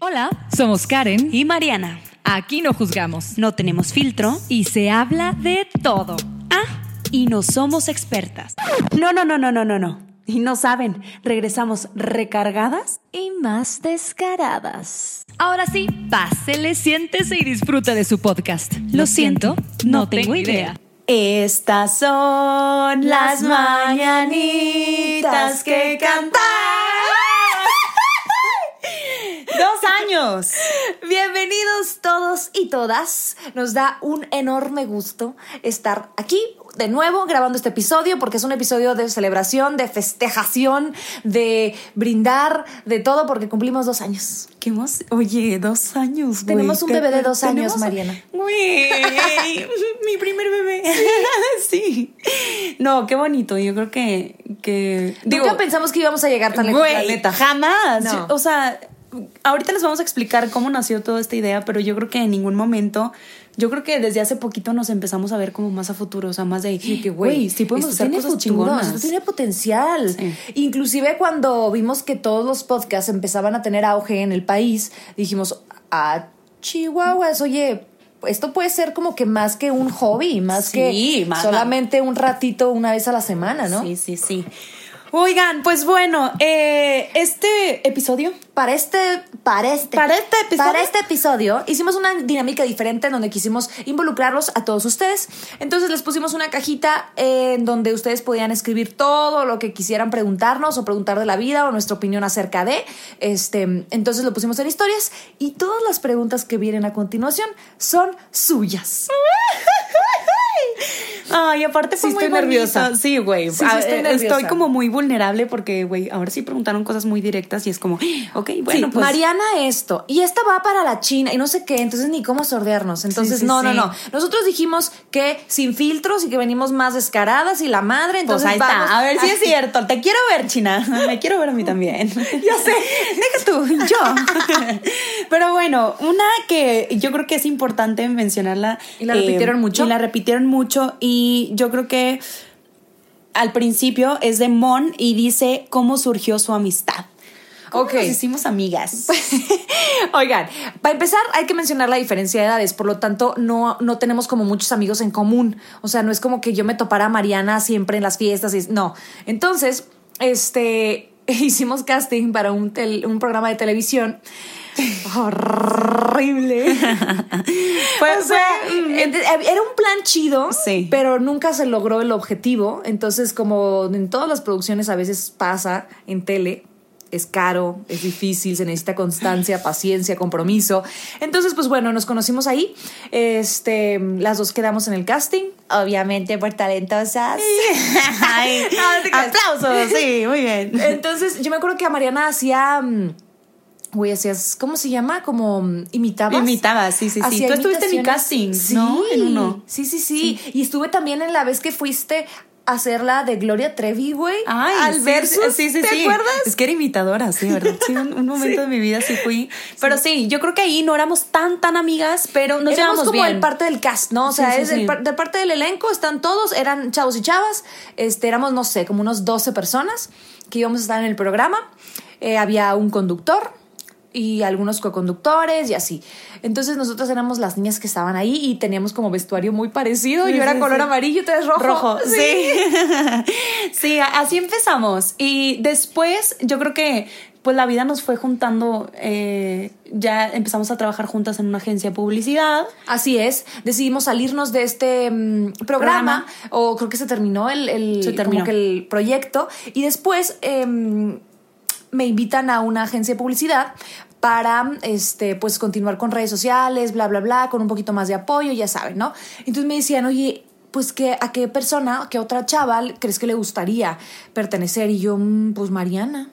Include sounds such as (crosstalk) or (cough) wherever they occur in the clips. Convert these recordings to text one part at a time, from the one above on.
Hola, somos Karen y Mariana. Aquí no juzgamos No tenemos filtro y se habla de todo. Ah, y no somos expertas. No, no, no, no, no, no, no. Y no saben, regresamos recargadas y más descaradas. Ahora sí, pásele, siéntese y disfruta de su podcast. Lo, siento, no, tengo idea. Estas son las mañanitas que cantan. Dos años. Bienvenidos todos y todas. Nos da un enorme gusto estar aquí de nuevo grabando este episodio porque es un episodio de celebración, de festejación, de brindar, de todo porque cumplimos dos años. ¿Qué más? Oye, dos años, güey. Tenemos un bebé de dos años. Mariana. Güey, (laughs) mi primer bebé. (laughs) Sí. No, qué bonito. Yo creo que. que Nunca pensamos que íbamos a llegar tan lejos, la neta. Jamás. No. O sea, ahorita les vamos a explicar cómo nació toda esta idea, pero yo creo que en ningún momento, yo creo que desde hace poquito nos empezamos a ver como más a futuro, o sea, más de, Sí, que güey, sí podemos hacer tiene cosas futuro, chingonas. esto tiene potencial. Sí. Inclusive cuando vimos que todos los podcasts empezaban a tener auge en el país, dijimos, ah, Chihuahuas, oye, esto puede ser como que más que un hobby, más Sí, que solamente un ratito una vez a la semana, ¿no? Sí, sí, sí. Oigan, pues bueno, eh, este episodio Para este, para este, Para este episodio. para este episodio hicimos una dinámica diferente en donde quisimos involucrarlos a todos ustedes. Entonces les pusimos una cajita en donde ustedes podían escribir todo lo que quisieran preguntarnos o preguntar de la vida o nuestra opinión acerca de. Este, entonces lo pusimos en historias y todas las preguntas que vienen a continuación son suyas. (laughs) Ay, aparte fue Sí, muy estoy bonito. nerviosa. Sí, güey. Sí, sí, A- estoy eh, como muy vulnerable porque, güey, ahora sí preguntaron cosas muy directas y es como, ok, bueno, pues. Mariana esto y esta va para la China y no sé qué, entonces ni cómo sordearnos. Entonces, no, no, no. Nosotros dijimos que sin filtros y que venimos más descaradas y la madre, Pues entonces ahí vamos está. A ver si es cierto. Te quiero ver, China. (laughs) Me quiero ver a mí también. ya sé. Deja tú, yo. (laughs) Pero bueno, una que yo creo que es importante mencionarla. ¿Y la repitieron mucho? Y la repitieron mucho. Y yo creo que al principio es de Mon y dice cómo surgió su amistad. ¿Cómo Ok. nos hicimos amigas? (laughs) Oigan, para empezar hay que mencionar la diferencia de edades, por lo tanto no, no tenemos como muchos amigos en común. O sea, no es como que yo me topara a Mariana siempre en las fiestas. y- no. Entonces, este, (laughs) hicimos casting para un, tel- un programa de televisión. Horrible. (laughs) Pues, O sea, era un plan chido, Sí. pero nunca se logró el objetivo. Entonces, como en todas las producciones a veces pasa en tele, es caro, es difícil, se necesita constancia, (laughs) paciencia, compromiso. Entonces, pues bueno, nos conocimos ahí. Este, las dos quedamos en el casting, obviamente por talentosas. (laughs) Ay, No, aplausos, sí, muy bien. Entonces, yo me acuerdo que a Mariana hacía. mm, Güey, hacías, ¿cómo se llama? Como mm, imitabas. Imitaba, sí, sí, sí. Tú estuviste en mi casting, ¿no? En uno. Sí, sí, sí, Y estuve también en la vez que fuiste a hacer la de Gloria Trevi, güey. Ay, al sí, versus. sí, sí, ¿Te sí. acuerdas? Es que era imitadora, sí, ¿verdad? Sí, un, un (laughs) momento de mi vida sí fui. Pero sí. yo creo que ahí no éramos tan, tan amigas, pero nos Éramos llevamos como bien. el parte del cast, ¿no? O Sí, sea, sí, es sí. el par- de parte del elenco, están todos, eran chavos y chavas, este, éramos, no sé, como unos 12 personas que íbamos a estar en el programa. Eh, había un conductor y algunos coconductores y así. Entonces nosotros éramos las niñas que estaban ahí y teníamos como vestuario muy parecido. Sí, Yo era sí, color sí. amarillo y tú eres rojo. Rojo, (laughs) sí. Sí, (laughs) así empezamos. Y después yo creo que pues la vida nos fue juntando, eh, ya empezamos a trabajar juntas en una agencia de publicidad. Así es, decidimos salirnos de este mm, programa, Programa. o creo que se terminó el, el- Se terminó. como que el proyecto y después em, me invitan a una agencia de publicidad para este pues continuar con redes sociales, bla bla bla, con un poquito más de apoyo, ya saben, ¿no? Entonces me decían, "Oye, pues que a qué persona, qué otra chaval crees que le gustaría pertenecer?" Y yo, "Mm, pues Mariana."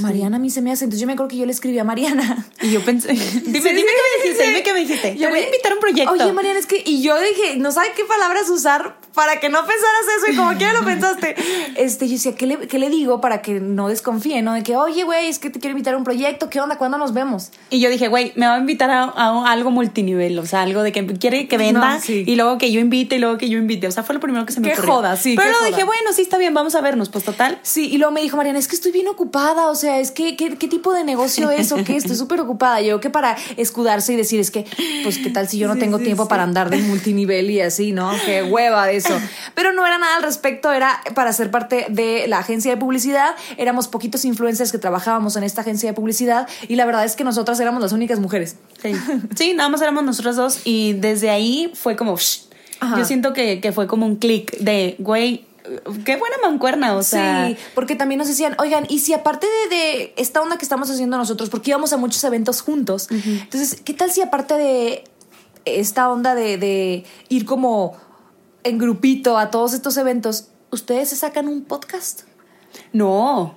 Mariana a mí se me hace. Entonces yo me acuerdo que yo le escribí a Mariana. Y yo pensé, (laughs) dime, Sí, dime sí, qué me dijiste, sí. dime qué me dijiste. Yo voy a invitar a un proyecto. Oye, Mariana, es que. Y yo dije, no sabe qué palabras usar para que no pensaras eso y como quiera lo pensaste. (laughs) Este, yo decía, ¿qué le, qué le digo para que no desconfíe, no? De que, oye, güey, es que te quiero invitar a un proyecto. ¿Qué onda? ¿Cuándo nos vemos? Y yo dije, güey, me va a invitar a, a algo multinivel, o sea, algo de que quiere que venda No, sí. y luego que yo invite y luego que yo invite. O sea, fue lo primero que se me Qué ocurrió. joda, sí, Pero luego joda. dije, bueno, sí, está bien, vamos a vernos. Pues total. Sí, y luego me dijo Mariana, es que estoy bien ocupada, o sea, es que, ¿qué, qué tipo de negocio es o qué? (laughs) Estoy súper ocupada. Yo que para escudarse y decir, es que, pues, ¿qué tal si yo no Sí, tengo sí, tiempo sí. para andar de multinivel y así, ¿no? Qué hueva de eso. Pero no era nada al respecto, era para ser parte de la agencia de publicidad. Éramos poquitos influencers que trabajábamos en esta agencia de publicidad y la verdad es que nosotras éramos las únicas mujeres. Sí. Nada más éramos nosotros dos y desde ahí fue como, yo siento que, que fue como un clic de, güey, qué buena mancuerna, o sea. sí, porque también nos decían, oigan, y si aparte de, de esta onda que estamos haciendo nosotros, porque íbamos a muchos eventos juntos, entonces, ¿qué tal si aparte de esta onda de, de ir como en grupito a todos estos eventos, ustedes se sacan un podcast? No,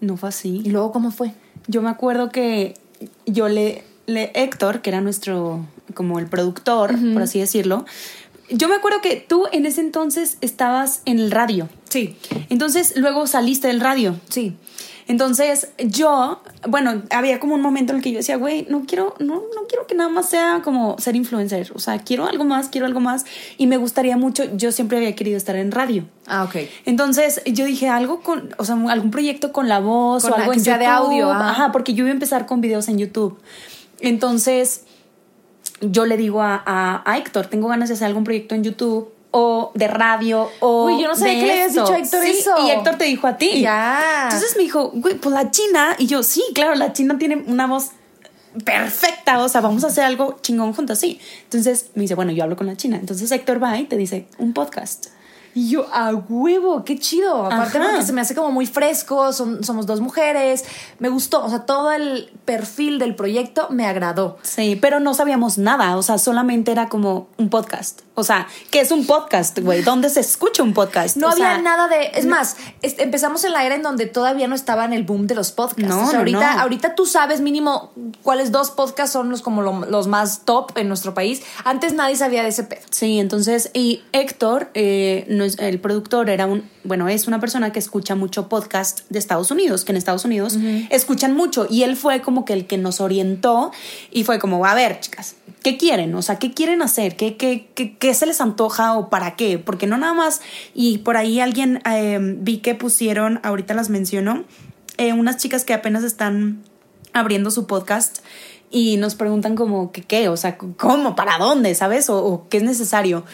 no fue así. ¿Y luego cómo fue? Yo me acuerdo que yo le, le Héctor, que era nuestro, como el productor, por así decirlo, yo me acuerdo que tú en ese entonces estabas en el radio. Sí, Entonces luego saliste del radio. sí. Entonces yo, bueno, había como un momento en el que yo decía, güey, no quiero, no, no quiero que nada más sea como ser influencer. O sea, quiero algo más, quiero algo más. Y me gustaría mucho, yo siempre había querido estar en radio. Ah, ok. Entonces yo dije algo con, o sea, algún proyecto con la voz Con o algo en sea de YouTube. audio, ajá. Ajá, porque yo iba a empezar con videos en YouTube. Entonces yo le digo a, a- a Héctor, tengo ganas de hacer algún proyecto en YouTube o de radio o Uy, yo no sabía de que le habías esto. dicho a Héctor Sí, eso. Y Héctor te dijo a ti. Ya. Entonces me dijo, güey, pues la China. Y yo, sí, claro, la China tiene una voz perfecta. O sea, vamos a hacer algo chingón juntos, sí. Entonces me dice, bueno, yo hablo con la China. Entonces Héctor va y te dice, un podcast. Y yo, a huevo, qué chido. Aparte Ajá. porque se me hace como muy fresco, son- somos dos mujeres. Me gustó, o sea, todo el perfil del proyecto me agradó. Sí, pero no sabíamos nada, o sea, solamente era como un podcast. O sea, ¿qué es un podcast, güey? ¿Dónde se escucha un podcast? No O había sea, nada de. Es más, empezamos en la era en donde todavía no estaba en el boom de los podcasts. No, O sea, no, ahorita, ahorita tú sabes mínimo cuáles dos podcasts son los como lo- los más top en nuestro país. Antes nadie sabía de ese pedo. Sí, entonces, y Héctor, eh, el productor, era un, bueno, es una persona que escucha mucho podcast de Estados Unidos, que en Estados Unidos escuchan mucho, y él fue como que el que nos orientó y fue como, a ver, chicas, ¿qué quieren? O sea, ¿qué quieren hacer? ¿Qué, qué, qué, qué se les antoja o para qué? Porque no nada más, y por ahí alguien eh, vi que pusieron, ahorita las menciono, eh, unas chicas que apenas están abriendo su podcast y nos preguntan como que qué, o sea, cómo, para dónde, ¿sabes? O, o qué es necesario.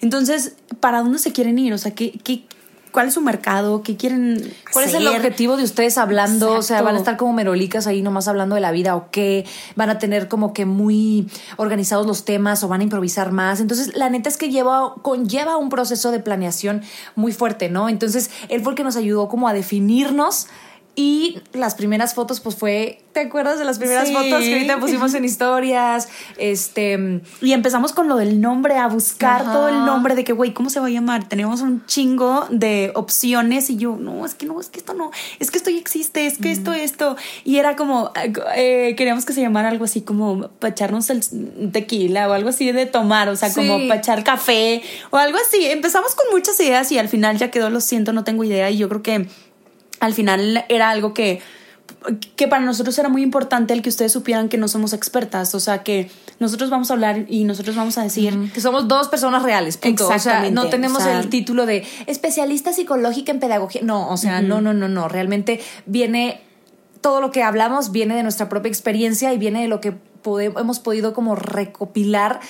Entonces, ¿para dónde se quieren ir? O sea, ¿qué, qué, ¿cuál es su mercado? ¿Qué quieren ¿Cuál es el objetivo de ustedes hablando? O sea, van a estar como merolicas ahí nomás hablando de la vida o qué, van a tener como que muy organizados los temas o van a improvisar más. Entonces, la neta es que lleva, conlleva un proceso de planeación muy fuerte, ¿no? Entonces, él fue el que nos ayudó como a definirnos. Y las primeras fotos, pues fue, ¿te acuerdas de las primeras Sí. fotos que ahorita pusimos en historias? Este, Y empezamos con lo del nombre, a buscar Ajá. todo el nombre de que, güey, ¿cómo se va a llamar? Tenemos un chingo de opciones y yo, no, es que no, es que esto no, es que esto ya existe, es que esto, esto. Y era como, eh, queríamos que se llamara algo así como para echarnos el tequila o algo así de tomar, o sea, Sí. como para echar café o algo así. Empezamos con muchas ideas y al final ya quedó, lo siento, no tengo idea. Y yo creo que al final era algo que que para nosotros era muy importante el que ustedes supieran que no somos expertas, o sea, que nosotros vamos a hablar y nosotros vamos a decir, que somos dos personas reales, punto. O sea, Exactamente, no tenemos o sea- el título de especialista psicológica en pedagogía. No, o sea, no, no, no, no. Realmente viene, todo lo que hablamos viene de nuestra propia experiencia y viene de lo que hemos podido como recopilar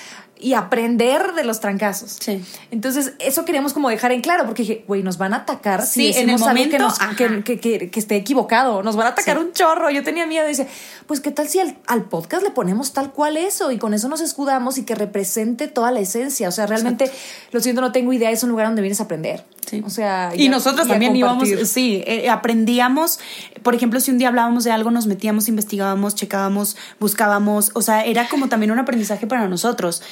y aprender de los trancazos. Sí. Entonces, eso queríamos como dejar en claro, porque dije, güey, nos van a atacar si en el algo que, momento, nos- que, que, que- que esté equivocado. Nos van a atacar Sí. un chorro. Yo tenía miedo. Dice, pues, ¿qué tal si al, al podcast le ponemos tal cual eso? Y con eso nos escudamos y que represente toda la esencia. O sea, realmente, lo siento, no tengo idea. Es un lugar donde vienes a aprender. Sí. O sea, y a- nosotros también íbamos, sí, eh, aprendíamos, por ejemplo, si un día hablábamos de algo, nos metíamos, investigábamos, checábamos, buscábamos, o sea, era como también un aprendizaje para nosotros.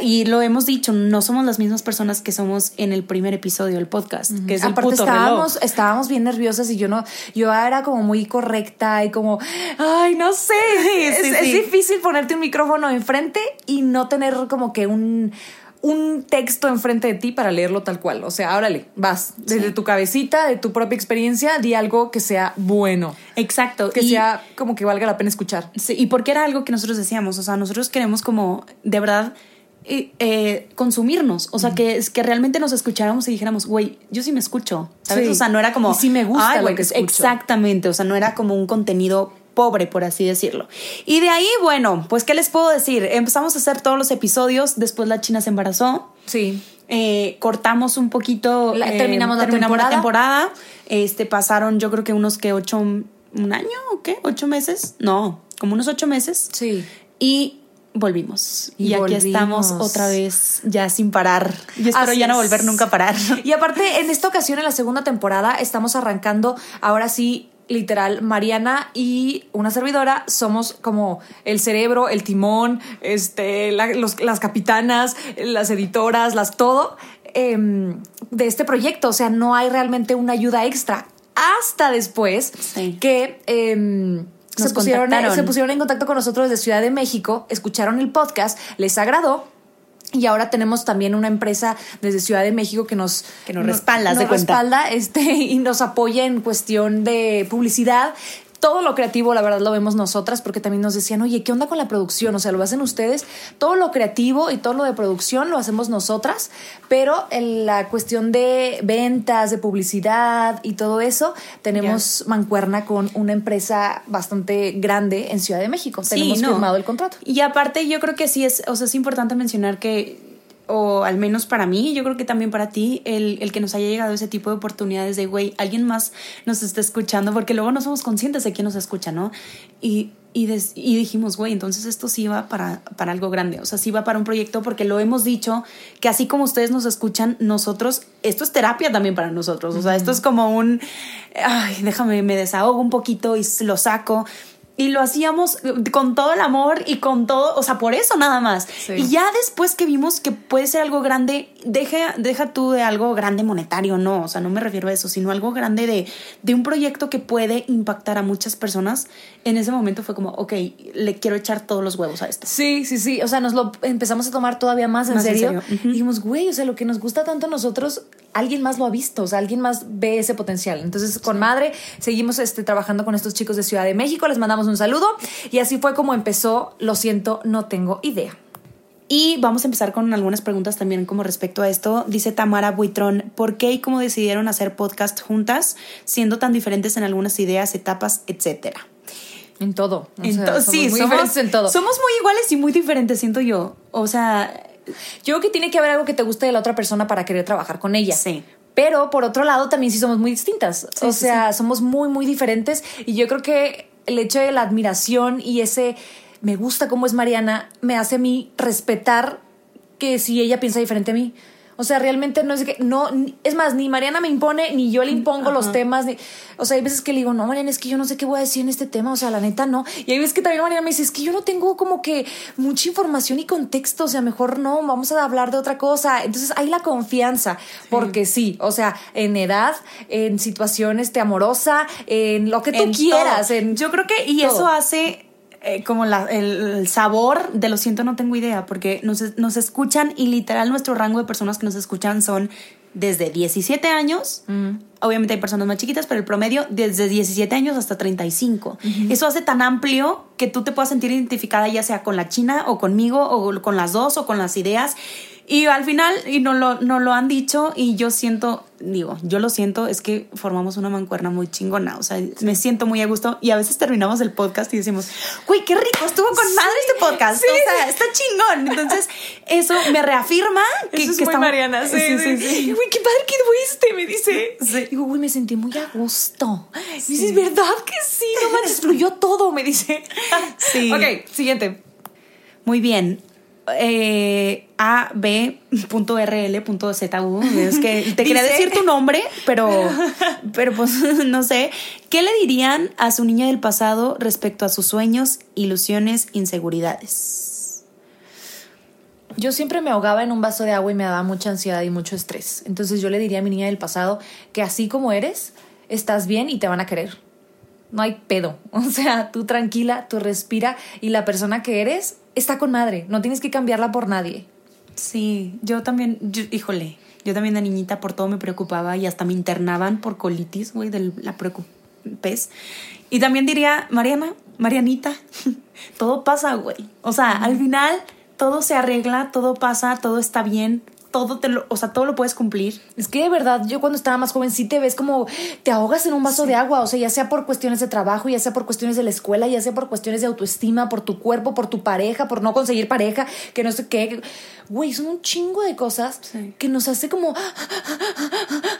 y lo hemos dicho, no somos las mismas personas que somos en el primer episodio del podcast, que es el Aparte puto estábamos, reloj. estábamos bien nerviosas y yo no, yo era como muy correcta y como, ay, no sé, (laughs) es, Sí, es sí. difícil ponerte un micrófono enfrente y no tener como que un, un texto enfrente de ti para leerlo tal cual. O sea, órale, vas, desde Sí. tu cabecita, de tu propia experiencia, di algo que sea bueno, Exacto. que y- sea como que valga la pena escuchar. Sí, y porque era algo que nosotros decíamos, o sea, nosotros queremos como de verdad eh, eh, consumirnos, o sea, que, es que realmente nos escucháramos y dijéramos, güey, yo sí me escucho, ¿sabes? Sí. O sea, no era como... Y sí me gusta "Ay, lo que escucho". Exactamente, o sea, no era como un contenido pobre, por así decirlo. Y de ahí, bueno, pues, ¿qué les puedo decir? Empezamos a hacer todos los episodios, después la China se embarazó, Sí. eh, cortamos un poquito. La- eh, terminamos la terminamos temporada. temporada. Este, pasaron yo creo que unos que ocho, un año o qué, ocho meses, no, como unos ocho meses. Sí. Y volvimos. Y Y, aquí estamos otra vez, ya sin parar. Y espero Así ya no volver nunca a parar. Y aparte, en esta ocasión, en la segunda temporada, estamos arrancando, ahora sí, literal, Mariana y una servidora somos como el cerebro, el timón, este, la- los- las capitanas, las editoras, las todo em, de este proyecto. O sea, no hay realmente una ayuda extra. Hasta después Sí. que em, se, pusieron, se pusieron en contacto con nosotros desde Ciudad de México, escucharon el podcast, les agradó. Y ahora tenemos también una empresa desde Ciudad de México que nos, Que nos respalda, nos de cuenta. respalda este, (laughs) y nos apoya en cuestión de publicidad. Todo lo creativo, la verdad, lo vemos nosotras, porque también nos decían, oye, ¿qué onda con la producción? O sea, lo hacen ustedes. Todo lo creativo y todo lo de producción lo hacemos nosotras, pero en la cuestión de ventas, de publicidad y todo eso, tenemos mancuerna con una empresa bastante grande en Ciudad de México. tenemos no. firmado el contrato. Y aparte yo creo que sí es, o sea, es importante mencionar que, o al menos para mí, yo creo que también para ti, el, el que nos haya llegado ese tipo de oportunidades de, güey, alguien más nos está escuchando, porque luego no somos conscientes de quién nos escucha, ¿no? Y, y, des- y dijimos, güey, entonces esto sí va para, para algo grande, o sea, sí va para un proyecto, porque lo hemos dicho, que así como ustedes nos escuchan, nosotros, esto es terapia también para nosotros, o sea, esto es como un, ay, déjame, me desahogo un poquito y lo saco. Y lo hacíamos con todo el amor y con todo, o sea, por eso nada más. Sí. Y ya después que vimos que puede ser algo grande, deja, deja tú de algo grande monetario, no, o sea, no me refiero a eso, sino algo grande de, de un proyecto que puede impactar a muchas personas. En ese momento fue como, ok, le quiero echar todos los huevos a esto. Sí, sí, sí. O sea, nos lo empezamos a tomar todavía más en Más en serio. Y dijimos, güey, o sea, lo que nos gusta tanto a nosotros, alguien más lo ha visto, o sea, alguien más ve ese potencial. Entonces, con madre, seguimos este, trabajando con estos chicos de Ciudad de México, les mandamos un saludo. Y así fue como empezó, lo siento, no tengo idea. Y vamos a empezar con algunas preguntas también como respecto a esto. Dice Tamara Buitrón, ¿por qué y cómo decidieron hacer podcast juntas, siendo tan diferentes en algunas ideas, etapas, etcétera? En todo. O sea, Entonces, somos sí, muy somos, en todo. somos muy iguales y muy diferentes, siento yo. O sea, Yo creo que tiene que haber algo que te guste de la otra persona para querer trabajar con ella. Sí. Pero por otro lado, también sí somos muy distintas. Sí, o sí, sea, somos muy, muy diferentes. Y yo creo que el hecho de la admiración y ese me gusta cómo es Mariana me hace a mí respetar que si ella piensa diferente a mí. O sea, realmente no es que, no, es más, ni Mariana me impone, ni yo le impongo los temas. Ni, o sea, hay veces que le digo, no, Mariana, es que yo no sé qué voy a decir en este tema. O sea, la neta no. Y hay veces que también Mariana me dice, es que yo no tengo como que mucha información y contexto. O sea, mejor no, vamos a hablar de otra cosa. Entonces hay la confianza, porque sí, o sea, en edad, en situación este, amorosa, en lo que tú en quieras. todo. En, Yo creo que, y todo. eso hace eh, como la- el, el sabor de lo siento, no tengo idea, porque nos, nos escuchan y literal nuestro rango de personas que nos escuchan son desde 17 años. Obviamente hay personas más chiquitas, pero el promedio desde 17 años hasta 35. Eso hace tan amplio que tú te puedas sentir identificada ya sea con la China o conmigo o con las dos o con las ideas. Y al final, y no lo, no lo han dicho, y yo siento, digo, yo lo siento, es que formamos una mancuerna muy chingona. O sea, me siento muy a gusto. Y a veces terminamos el podcast y decimos, güey, qué rico, estuvo con madre este podcast. o sea, está chingón. Entonces, eso me reafirma que, Eso es que muy estamos- Mariana, sí, sí, sí, sí. sí. Güey, qué padre que fuiste, me dice. Digo, güey, me sentí muy a gusto. Me dice, es verdad que sí, no manches, fluyó todo, me dice. Sí. Ok, siguiente. Muy bien. Eh, ab.rl.zu es que (laughs) te quería decir tu nombre pero (laughs) pero pues (laughs) no sé ¿qué le dirían a su niña del pasado respecto a sus sueños ilusiones inseguridades Yo siempre me ahogaba en un vaso de agua y me daba mucha ansiedad y mucho estrés. Entonces yo le diría a mi niña del pasado que así como eres, estás bien y te van a querer. No hay pedo. O sea, tú tranquila, tú respira y la persona que eres está con madre. No tienes que cambiarla por nadie. Sí, yo también, yo- híjole, yo también de niñita por todo me preocupaba y hasta me internaban por colitis, güey, de la preocupez. Y también diría, Mariana, Marianita, (laughs) todo pasa, güey. O sea, al final todo se arregla, todo pasa, todo está bien, todo te lo, o sea, todo lo puedes cumplir. Es que de verdad, yo cuando estaba más joven sí te ves como te ahogas en un vaso de agua, o sea, ya sea por cuestiones de trabajo, ya sea por cuestiones de la escuela, ya sea por cuestiones de autoestima, por tu cuerpo, por tu pareja, por no conseguir pareja, que no sé qué. Güey, son un chingo de cosas Sí. que nos hace como...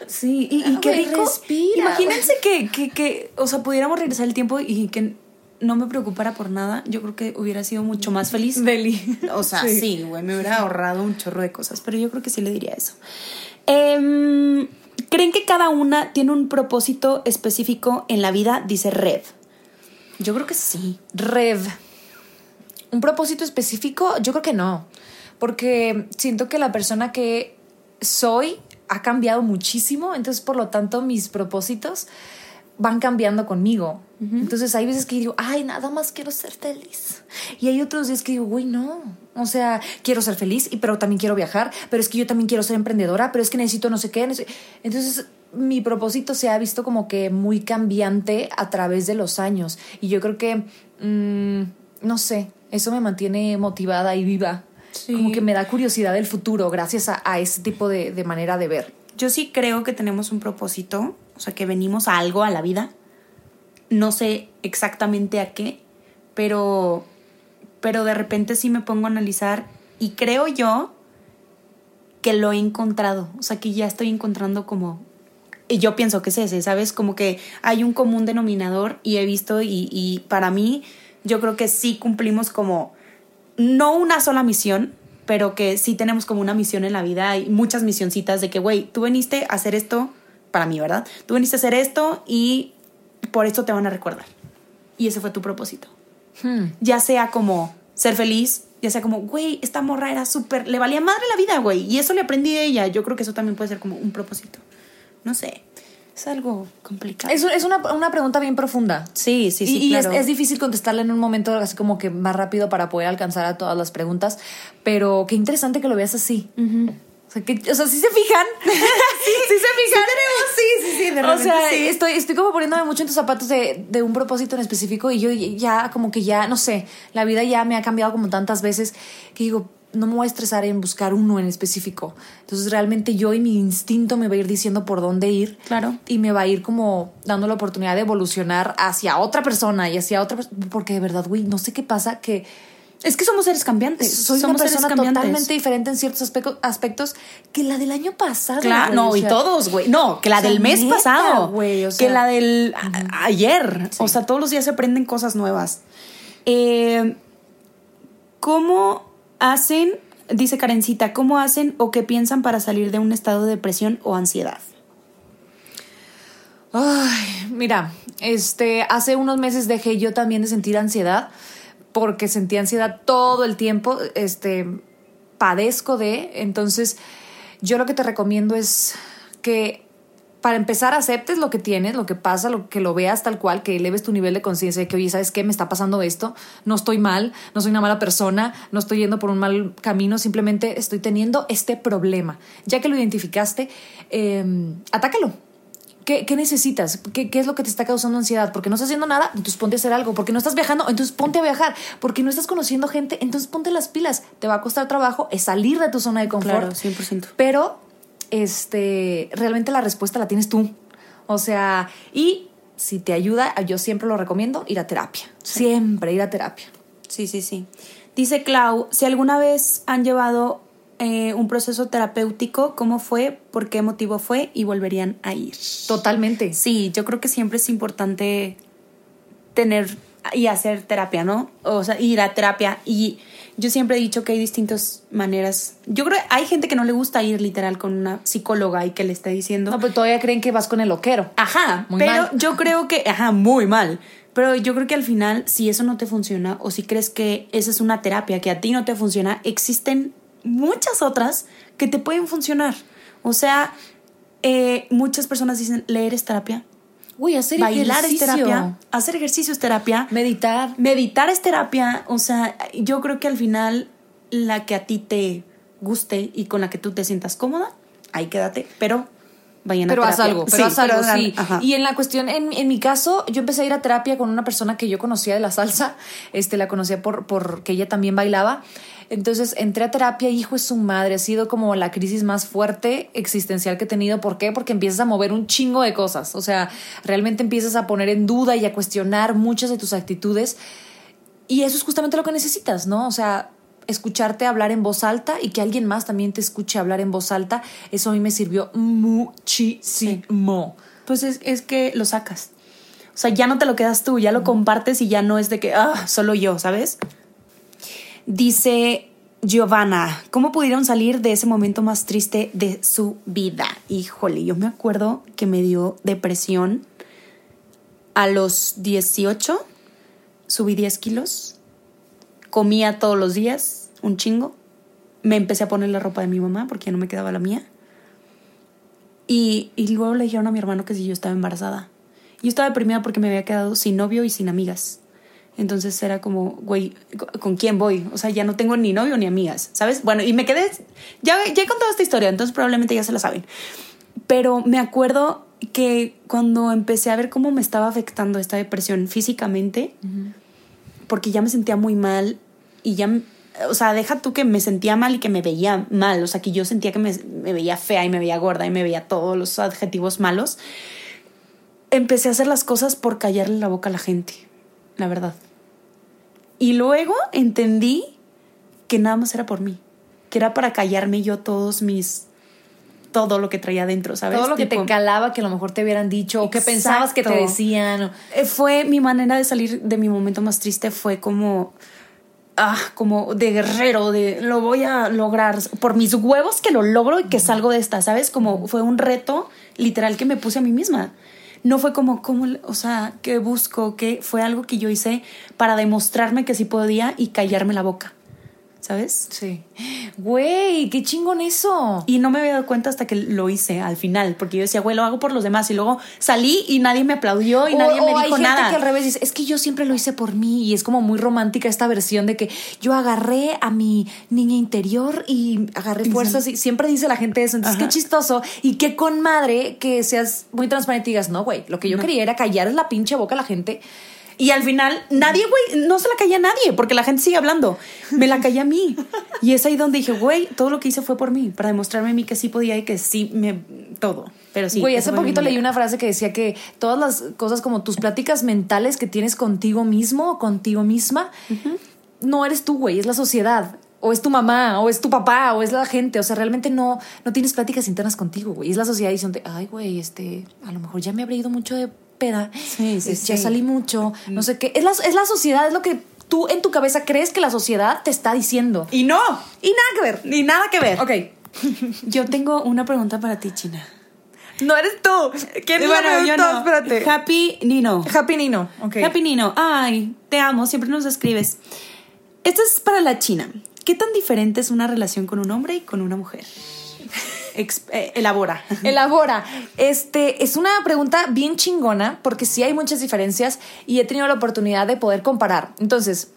Sí, y, y qué Güey, rico. respira, Imagínense que, que, que, o sea, pudiéramos regresar el tiempo y que no me preocupara por nada. Yo creo que hubiera sido mucho más feliz. (laughs) Deli. O sea, Sí. sí, güey, me hubiera ahorrado un chorro de cosas, pero yo creo que sí le diría eso. Em, ¿Creen que cada una tiene un propósito específico en la vida? Dice Red. Yo creo que sí. Rev. ¿Un propósito específico? Yo creo que no. Porque siento que la persona que soy ha cambiado muchísimo. Entonces, por lo tanto, mis propósitos van cambiando conmigo. Entonces, hay veces que digo, ay, nada más quiero ser feliz. Y hay otros días que digo, güey, no. O sea, quiero ser feliz, y, pero también quiero viajar. Pero es que yo también quiero ser emprendedora. Pero es que necesito no sé qué. Entonces, mi propósito se ha visto como que muy cambiante a través de los años. Y yo creo que, mm, no sé, eso me mantiene motivada y viva. Sí. Como que me da curiosidad del futuro gracias a, a ese tipo de, de manera de ver. Yo sí creo que tenemos un propósito, sea, que venimos a algo, a la vida. No sé exactamente a qué, pero, pero de repente sí me pongo a analizar y creo yo que lo he encontrado, o sea, que ya estoy encontrando como... Y yo pienso que es ese, ¿sabes? Como que hay un común denominador y he visto y, y para mí yo creo que sí cumplimos como no una sola misión, pero que sí tenemos como una misión en la vida. Hay muchas misioncitas de que, güey, tú veniste a hacer esto, para mí, ¿verdad? Tú veniste a hacer esto y por esto te van a recordar. Y ese fue tu propósito. Ya sea como ser feliz, ya sea como, güey, esta morra era súper, le valía madre la vida, güey. Y eso le aprendí de ella. Yo creo que eso también puede ser como un propósito. No sé. Es algo complicado. Es, es una, una pregunta bien profunda. sí, sí, sí. y y es- claro. es, difícil contestarla en un momento así como que más rápido para poder alcanzar a todas las preguntas, pero qué interesante que lo veas así. O sea, que, o sea, ¿sí se fijan? (laughs) sí, sí se fijan. sí, sí, sí, de o repente sea, sí. estoy, estoy como poniéndome mucho en tus zapatos de, de un propósito en específico y yo ya como que ya, no sé, la vida ya me ha cambiado como tantas veces que digo, no me voy a estresar en buscar uno en específico. Entonces realmente yo y mi instinto me va a ir diciendo por dónde ir. Claro. Y me va a ir como dando la oportunidad de evolucionar hacia otra persona y hacia otra persona. Porque de verdad, güey, no sé qué pasa que Es que somos seres cambiantes. soy somos una persona totalmente diferente en ciertos aspe- aspectos que la del año pasado. Claro, no, o y todos, güey. No, que la o sea, del mes neta, pasado. güey, o sea. que la del a- ayer. O sea, todos los días se aprenden cosas nuevas. Eh, ¿Cómo hacen, dice Karencita, cómo hacen o qué piensan para salir de un estado de depresión o ansiedad? Ay, mira, este, hace unos meses dejé yo también de sentir ansiedad porque sentía ansiedad todo el tiempo, este, padezco de, entonces yo lo que te recomiendo es que para empezar aceptes lo que tienes, lo que pasa, lo que lo veas tal cual, que eleves tu nivel de conciencia de que, oye, ¿sabes qué? Me está pasando esto, no estoy mal, no soy una mala persona, no estoy yendo por un mal camino, simplemente estoy teniendo este problema. Ya que lo identificaste, eh, atácalo. ¿Qué, qué necesitas? ¿Qué, ¿Qué es lo que te está causando ansiedad? Porque no estás haciendo nada, entonces ponte a hacer algo. Porque no estás viajando, entonces ponte a viajar. Porque no estás conociendo gente, entonces ponte las pilas. Te va a costar trabajo, es salir de tu zona de confort. Claro, 100%. Pero este, realmente la respuesta la tienes tú. O sea, y si te ayuda, yo siempre lo recomiendo, ir a terapia. Siempre ir a terapia. Sí, sí, sí. Dice Clau, si alguna vez han llevado eh, un proceso terapéutico, ¿cómo fue? ¿Por qué motivo fue? Y volverían a ir. Totalmente. Sí, yo creo que siempre es importante tener y hacer terapia, ¿no? O sea, ir a terapia. Y yo siempre he dicho que hay distintas maneras. Yo creo que hay gente que no le gusta ir literal con una psicóloga y que le esté diciendo. No, pero todavía creen que vas con el loquero. Ajá, Muy pero mal. yo creo que, ajá, muy mal. Pero yo creo que al final, si eso no te funciona o si crees que esa es una terapia que a ti no te funciona, existen muchas otras que te pueden funcionar. O sea, eh, muchas personas dicen leer es terapia, Uy, hacer bailar es terapia, hacer ejercicio es terapia, Meditar. meditar es terapia. O sea, yo creo que al final la que a ti te guste y con la que tú te sientas cómoda, ahí quédate, pero vayan Pero a haz algo, pero Sí, haz algo, sí. ajá. Y en la cuestión, en, en mi caso, yo empecé a ir a terapia con una persona que yo conocía de la salsa. Este, la conocía por, porque ella también bailaba. Entonces entré a terapia, hijo es su madre. Ha sido como la crisis más fuerte existencial que he tenido. ¿Por qué? Porque empiezas a mover un chingo de cosas. O sea, realmente empiezas a poner en duda y a cuestionar muchas de tus actitudes. Y eso es justamente lo que necesitas, ¿no? O sea, escucharte hablar en voz alta y que alguien más también te escuche hablar en voz alta, eso a mí me sirvió muchísimo. Pues es, es que lo sacas. O sea, ya no te lo quedas tú, ya lo compartes y ya no es de que, ah, solo yo, ¿sabes? Dice Giovanna, ¿cómo pudieron salir de ese momento más triste de su vida? Híjole, yo me acuerdo que me dio depresión a los 18, subí 10 kilos, comía todos los días, un chingo, me empecé a poner la ropa de mi mamá porque ya no me quedaba la mía. Y, y luego le dijeron a mi hermano que si yo estaba embarazada. Yo estaba deprimida porque me había quedado sin novio y sin amigas. Entonces era como, güey, ¿con quién voy? O sea, ya no tengo ni novio ni amigas, ¿sabes? Bueno, y me quedé, ya, ya he contado esta historia, entonces probablemente ya se la saben. Pero me acuerdo que cuando empecé a ver cómo me estaba afectando esta depresión físicamente, porque ya me sentía muy mal y ya, o sea, deja tú que me sentía mal y que me veía mal, o sea, que yo sentía que me veía fea y me veía gorda y me veía todos los adjetivos malos. Empecé a hacer las cosas por callarle la boca a la gente, la verdad. Y luego entendí que nada más era por mí, que era para callarme yo todos mis todo lo que traía dentro, ¿sabes? Todo lo que te calaba que a lo mejor te hubieran dicho o que pensabas que te decían. o- Eh, fue mi manera de salir de mi momento más triste fue como ah como de guerrero de lo voy a lograr por mis huevos que lo logro y que salgo de esta sabes como fue un reto literal que me puse a mí misma. No fue como como o sea que busco que fue algo que yo hice para demostrarme que sí podía y callarme la boca sabes Sí. Güey, qué chingón eso. y no me había dado cuenta hasta que lo hice al final, porque yo decía, güey, lo hago por los demás. Y luego salí y nadie me aplaudió y O- nadie o me hay dijo gente nada. que al revés dice, es que yo siempre lo hice por mí y es como muy romántica esta versión de que yo agarré a mi niña interior y agarré fuerzas y siempre dice la gente eso, entonces Ajá. qué chistoso y qué con madre que seas muy transparente y digas, no, güey, lo que yo quería era callar la pinche boca a la gente. Y al final, nadie, güey, no se la calla a nadie, porque la gente sigue hablando. Me la calla a mí. Y es ahí donde dije, güey, todo lo que hice fue por mí, para demostrarme a mí que sí podía y que sí me. todo. Pero sí. Güey, hace poquito leí una frase que decía que todas las cosas como tus pláticas mentales que tienes contigo mismo o contigo misma, no eres tú, güey, es la sociedad. O es tu mamá, o es tu papá, o es la gente. O sea, realmente no, no tienes pláticas internas contigo, güey. Es la sociedad diciendo, ay, güey, este, a lo mejor ya me habré ido mucho de peda. Sí, sí, es- Ya sí. salí mucho. No sé qué. Es la, es la sociedad, es lo que tú en tu cabeza crees que la sociedad te está diciendo. Y no, Y nada que ver. ni nada que ver. Ok. (laughs) Yo tengo una pregunta para ti, China. No eres tú. ¿Quién Bueno, yo no. Espérate. Happy Nino. Happy Nino. Ok. Happy Nino, ay, te amo, siempre nos escribes. Esta es para la China. ¿Qué tan diferente es una relación con un hombre y con una mujer? Eh, elabora. Elabora. Este es una pregunta bien chingona porque sí hay muchas diferencias y he tenido la oportunidad de poder comparar. Entonces,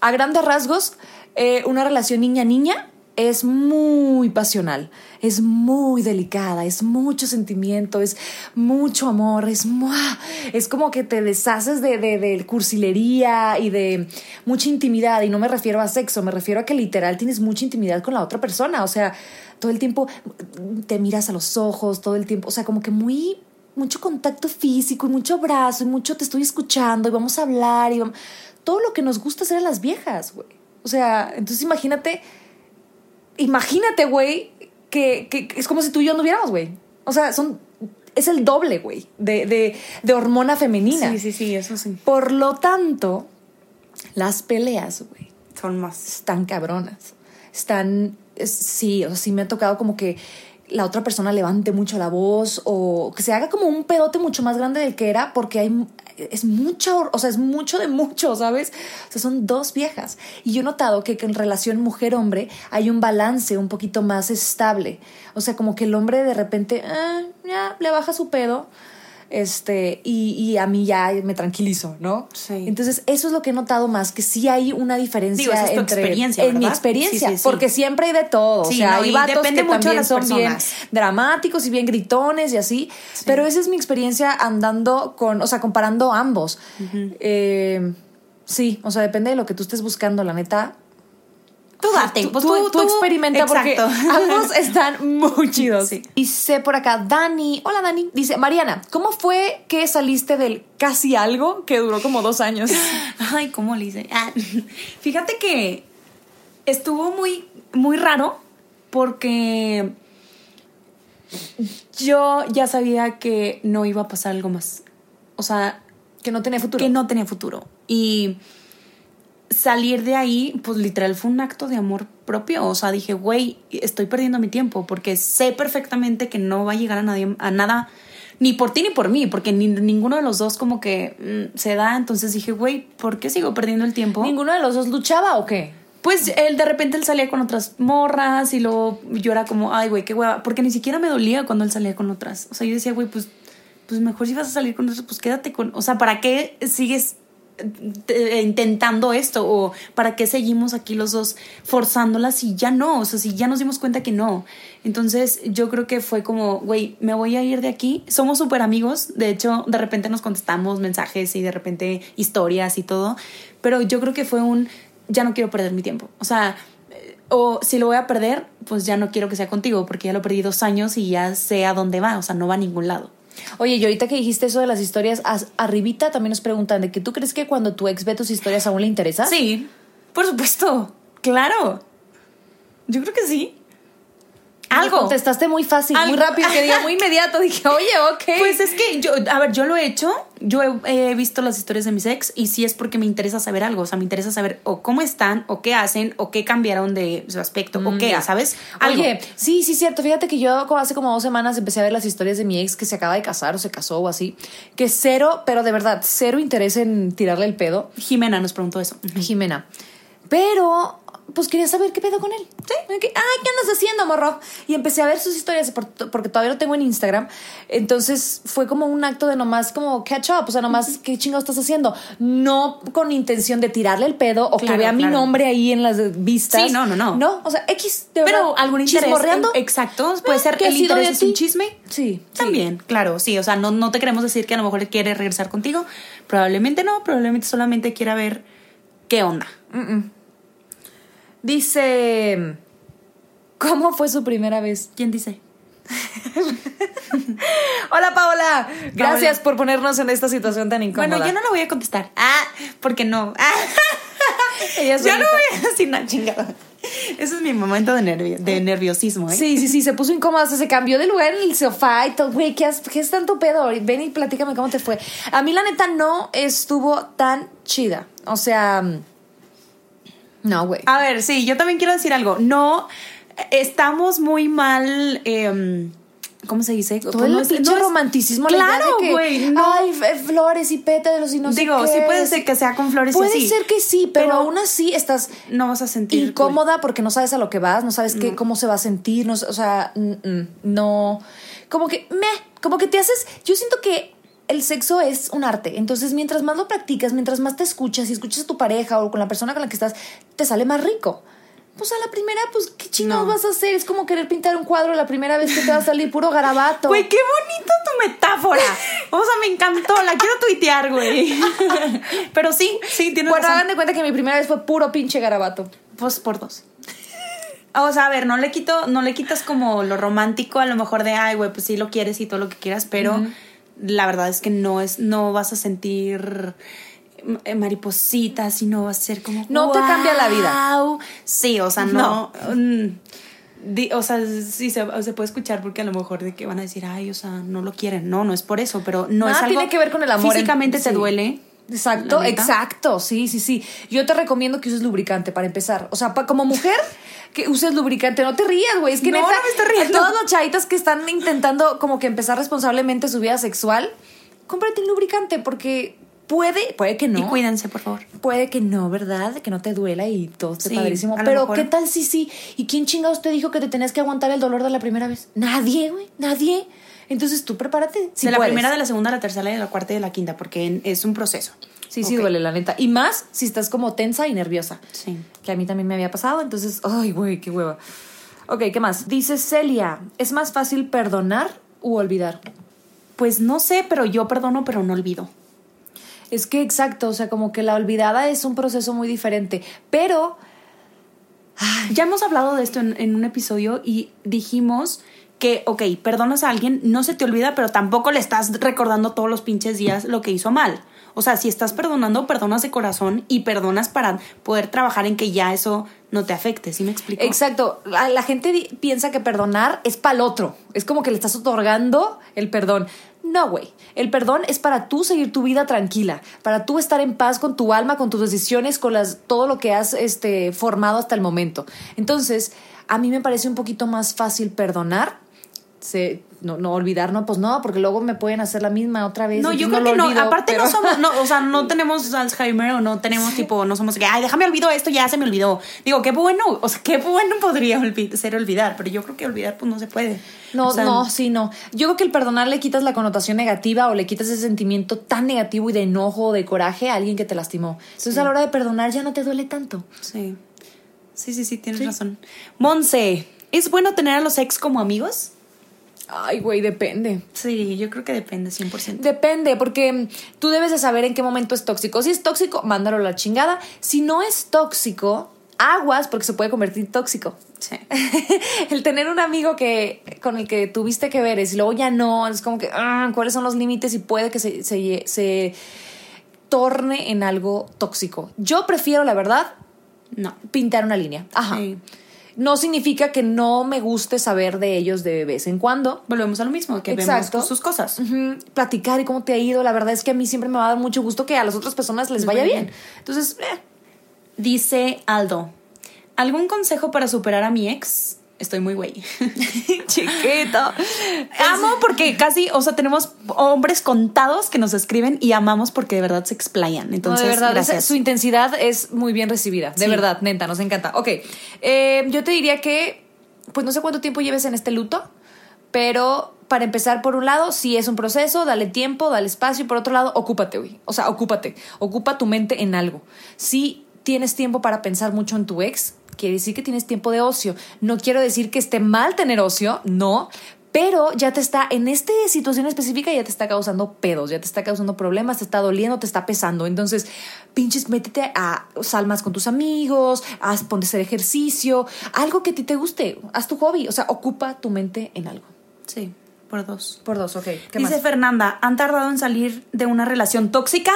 a grandes rasgos, eh, una relación niña-niña es muy pasional, es muy delicada, es mucho sentimiento, es mucho amor, es, es como que te deshaces de, de, de cursilería y de mucha intimidad. Y no me refiero a sexo, me refiero a que literal tienes mucha intimidad con la otra persona. O sea, todo el tiempo te miras a los ojos, todo el tiempo, o sea, como que muy mucho contacto físico y mucho abrazo y mucho te estoy escuchando y vamos a hablar y vamos- todo lo que nos gusta hacer a las viejas, güey. O sea, entonces imagínate, imagínate, güey, que, que- que es como si tú y yo no viéramos, güey. O sea, son, es el doble, güey, de, de, de hormona femenina. Sí, sí, sí, eso sí. Por lo tanto, las peleas, güey, Son más. están cabronas. Están, es- sí, o sea, sí me ha tocado como que la otra persona levante mucho la voz o que se haga como un pedote mucho más grande del que era porque hay es mucho, o sea, es mucho de mucho, ¿sabes? O sea, son dos viejas. Y yo he notado que, en relación mujer-hombre hay un balance un poquito más estable. O sea, como que el hombre de repente, ah, ya, le baja su pedo este, y, y, a mí ya me tranquilizo, ¿no? Sí. Entonces, eso es lo que he notado más, que sí hay una diferencia Digo, esa es tu entre experiencia, en mi experiencia, Sí, sí, sí. porque siempre hay de todo, Sí, o sea, no, hay vatos depende que mucho de también las son bien dramáticos y bien gritones y así, pero esa es mi experiencia andando con, o sea, comparando ambos. Eh, sí, o sea, depende de lo que tú estés buscando, la neta. Tú date, Tú, pues tú- tú, tú experimenta porque (laughs) ambos están muy chidos. Sí. Dice por acá Dani, hola Dani, dice Mariana, ¿cómo fue que saliste del casi algo que duró como dos años? (laughs) Ay, ¿cómo le hice? Ah, (laughs) fíjate que estuvo muy, muy raro porque yo ya sabía que no iba a pasar algo más. O sea, Que no tenía futuro. que no tenía futuro. Y salir de ahí, pues literal fue un acto de amor propio. O sea, dije, güey, estoy perdiendo mi tiempo porque sé perfectamente que no va a llegar a nadie, a nada, ni por ti ni por mí, porque ni- ninguno de los dos como que mm, se da. Entonces dije, güey, ¿por qué sigo perdiendo el tiempo? ¿Ninguno de los dos luchaba o qué? Pues él de repente él salía con otras morras y luego yo era como, ay, güey, qué hueva. Porque ni siquiera me dolía cuando él salía con otras. O sea, yo decía, güey, pues, pues mejor si vas a salir con otras, pues quédate con. O sea, ¿para qué sigues intentando esto? ¿O para qué seguimos aquí los dos forzándolas si ya no? O sea, si ya nos dimos cuenta que no. Entonces yo creo que fue como, güey, me voy a ir de aquí. Somos súper amigos. De hecho, de repente nos contestamos mensajes y de repente historias y todo. Pero yo creo que fue un, ya no quiero perder mi tiempo. O sea, eh, o si lo voy a perder, pues ya no quiero que sea contigo porque ya lo perdí dos años y ya sé a dónde va. O sea, no va a ningún lado. Oye, y ahorita que dijiste eso de las historias, as- arribita también nos preguntan de que tú crees que cuando tu ex ve tus historias aún le interesa. Sí, por supuesto. Claro. Yo creo que sí. Me Algo. Contestaste muy fácil, muy Algo. rápido, que diga muy inmediato. (laughs) Dije, oye, ok. Pues es que yo, a ver, yo lo he hecho, yo he, he visto las historias de mis ex y sí es porque me interesa saber algo, o sea, me interesa saber o cómo están, o qué hacen, o qué cambiaron de su aspecto, o qué, ya. ¿sabes? Algo. Oye, sí, sí, cierto. Fíjate que yo hace como dos semanas empecé a ver las historias de mi ex que se acaba de casar o se casó o así. Que cero, pero de verdad, cero interés en tirarle el pedo. Jimena nos preguntó eso. Jimena. Pero, pues quería saber qué pedo con él. Sí. Ay, ¿qué andas haciendo, morro? Y empecé a ver sus historias por- porque todavía lo tengo en Instagram. Entonces fue como un acto de nomás como catch up. O sea, nomás, ¿qué chingados estás haciendo? No con intención de tirarle el pedo o que Claro, vea mi nombre ahí en las vistas. Sí, no, no, no. No, o sea, X, de Pero verdad, algún interés. chismorreando. Exacto. Puede Ah, ser ¿qué ha el de interés es un chisme. Sí, También, claro, sí. O sea, no, no te queremos decir que a lo mejor quiere regresar contigo. Probablemente no, probablemente solamente quiera ver qué onda. Dice, ¿cómo fue su primera vez? ¿Quién dice? (laughs) Hola Paola, gracias por ponernos en esta situación tan incómoda. Bueno, yo no lo voy a contestar. Ah, porque no. Ah. (laughs) Ella Yo no voy a decir nada chingada. Ese es mi momento de, nervio, de nerviosismo, ¿eh? Sí, sí, sí, se puso incómoda, hasta se cambió de lugar en el sofá y todo. Güey, ¿qué, has- ¿qué es tanto pedo? Ven y platícame cómo te fue. A mí, la neta, no estuvo tan chida. O sea, no, güey. A ver, sí, yo también quiero decir algo. No, estamos muy mal. em, ¿Cómo se dice? Todo el pinche romanticismo, Claro, güey. no. Ay, f- flores y pétalos y no sé Digo, qué. sí puede ser que sea con flores y Puede ser que sí, pero, pero aún así estás No vas a sentir. incómoda porque no sabes a lo que vas, no sabes qué, cómo se va a sentir, no, o sea, no, como que, me, como que te haces, yo siento que el sexo es un arte, entonces mientras más lo practicas, mientras más te escuchas y escuchas a tu pareja o con la persona con la que estás, te sale más rico. Pues a la primera, pues, ¿qué chingados No. vas a hacer? Es como querer pintar un cuadro la primera vez que te va a salir puro garabato. Güey, qué bonito tu metáfora. O sea, me encantó. La quiero tuitear, güey. (laughs) Pero sí, sí, tienes bueno, razón. hagan de cuenta que mi primera vez fue puro pinche garabato. Pues por dos. O sea, a ver, no le quito, no le quitas como lo romántico, a lo mejor de ay, güey, pues sí lo quieres y todo lo que quieras, pero la verdad es que no es, no vas a sentir eh, maripositas y no va a ser como No te cambia la vida. Sí, o sea, no. mm, di- o sea, sí se, se puede escuchar porque a lo mejor de que van a decir, ay, o sea, no lo quieren. No, no es por eso, pero no Nada es algo. tiene que ver con el amor en- Físicamente te sí. duele. Exacto, exacto, sí, sí, sí. Yo te recomiendo que uses lubricante para empezar. O sea, pa- como mujer, (laughs) que uses lubricante. No te rías, güey. Es que No, neta, no me estoy riendo. a todos los chavitos que están intentando como que empezar responsablemente su vida sexual, cómprate un lubricante porque puede, puede que no. Y cuídense, por favor. Puede que no, ¿verdad? Que no te duela y todo esté Sí, padrísimo. Pero mejor. ¿qué tal si sí? ¿Y quién chingados te dijo que te tenías que aguantar el dolor de la primera vez? Nadie, güey, nadie. Entonces tú prepárate. Si de la puedes. primera, de la segunda, de la tercera, de la cuarta y de la quinta, porque es un proceso. Sí, sí duele, la neta. Y más si estás como tensa y nerviosa. Sí. Que a mí también me había pasado, entonces, ay, güey, qué hueva. Ok, ¿qué más? Dice Celia, ¿es más fácil perdonar u olvidar? Pues no sé, pero yo perdono, pero no olvido. Es que exacto, o sea, como que la olvidada es un proceso muy diferente, pero Ya hemos hablado de esto en, en un episodio y dijimos que, ok, perdonas a alguien, no se te olvida, pero tampoco le estás recordando todos los pinches días lo que hizo mal. O sea, si estás perdonando, perdonas de corazón y perdonas para poder trabajar en que ya eso no te afecte, ¿sí me explico? Exacto. La, la gente piensa que perdonar es para el otro. Es como que le estás otorgando el perdón. No, güey. El perdón es para tú seguir tu vida tranquila, para tú estar en paz con tu alma, con tus decisiones, con las, todo lo que has este, formado hasta el momento. Entonces, a mí me parece un poquito más fácil perdonar. Se, no, no olvidar, no, pues no, porque luego me pueden hacer la misma otra vez. No, yo creo que no. olvido, Aparte pero- no somos, no, o sea, no (laughs) tenemos Alzheimer o no tenemos tipo, no somos que, ay, déjame olvido esto, ya se me olvidó. Digo, qué bueno, o sea, qué bueno podría ser olvidar, pero yo creo que olvidar pues no se puede. No, O sea, no, sí, no. Yo creo que el perdonar le quitas la connotación negativa o le quitas ese sentimiento tan negativo y de enojo o de coraje a alguien que te lastimó. Entonces a la hora de perdonar ya no te duele tanto. Sí. Sí, sí, sí, tienes razón. Monse, ¿es bueno tener a los ex como amigos? Ay, güey, depende. Sí, yo creo que depende 100%. Depende, porque mm, tú debes de saber en qué momento es tóxico. Si es tóxico, mándalo a la chingada. Si no es tóxico, aguas porque se puede convertir en tóxico. Sí. (laughs) el tener un amigo que con el que tuviste que ver y luego ya no, es como que, ah, ¿cuáles son los límites? Y puede que se, se, se torne en algo tóxico. Yo prefiero, la verdad, No. pintar una línea. Ajá. Sí. No significa que no me guste saber de ellos de vez en cuando. Volvemos a lo mismo, que Exacto. vemos sus cosas. Platicar y cómo te ha ido. La verdad es que a mí siempre me va a dar mucho gusto que a las otras personas les vaya vaya bien. bien. Entonces, eh, Dice Aldo, ¿algún consejo para superar a mi ex? Estoy muy güey. (laughs) chiquito. Amo porque casi, o sea, tenemos hombres contados que nos escriben y amamos porque de verdad se explayan. Entonces, no, de verdad, gracias. esa- su intensidad es muy bien recibida. De Sí. verdad, neta, nos encanta. Ok, eh, yo te diría que, pues no sé cuánto tiempo lleves en este luto, pero para empezar, por un lado, sí es un proceso, dale tiempo, dale espacio, y por otro lado, ocúpate, güey. O sea, ocúpate, ocupa tu mente en algo. Si tienes tiempo para pensar mucho en tu ex, quiere decir que tienes tiempo de ocio. No quiero decir que esté mal tener ocio, no, pero ya te está, en esta situación específica, ya te está causando pedos, ya te está causando problemas, te está doliendo, te está pesando. Entonces, pinches, métete a salmas con tus amigos, haz, ponte a hacer ejercicio, algo que a ti te guste, haz tu hobby, o sea, ocupa tu mente en algo. Sí, por dos. Por dos, ok. ¿Qué Dice más? Fernanda, ¿han tardado en salir de una relación tóxica?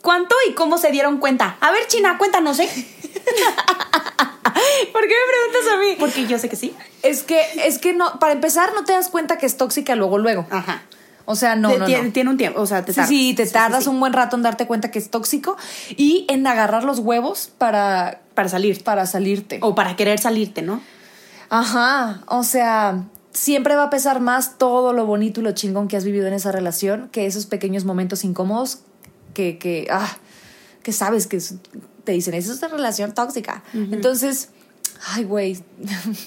¿Cuánto y cómo se dieron cuenta? A ver, China, cuéntanos, ¿eh? (laughs) ¿Por qué me preguntas a mí? Porque yo sé que sí. Es que, es que no, para empezar, no te das cuenta que es tóxica luego, luego. Ajá. O sea, no, tiene, no. tiene un tiempo, o sea, te Sí, tardas. sí, te tardas sí. un buen rato en darte cuenta que es tóxico y en agarrar los huevos para, Para salir. para salirte. O para querer salirte, ¿no? Ajá, o sea, siempre va a pesar más todo lo bonito y lo chingón que has vivido en esa relación que esos pequeños momentos incómodos que, que, ah, que sabes que es- te dicen, eso es una relación tóxica. Entonces, ay, güey,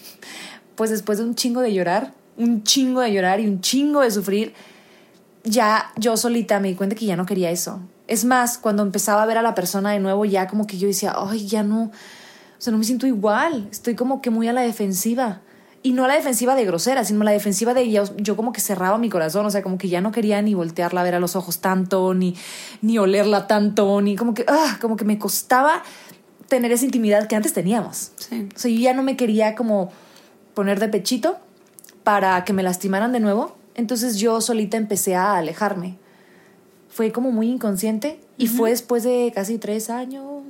(laughs) pues después de un chingo de llorar, un chingo de llorar y un chingo de sufrir, ya yo solita me di cuenta que ya no quería eso. Es más, cuando empezaba a ver a la persona de nuevo, ya como que yo decía, ay, ya no, o sea, no me siento igual, estoy como que muy a la defensiva. Y no la defensiva de grosera, sino la defensiva de yo, yo como que cerraba mi corazón, o sea, como que ya no quería ni voltearla a ver a los ojos tanto, ni, ni olerla tanto, ni como que, ah, como que me costaba tener esa intimidad que antes teníamos. Sí. O sea, yo ya no me quería como poner de pechito para que me lastimaran de nuevo. Entonces yo solita empecé a alejarme. Fue como muy inconsciente y fue después de casi tres años.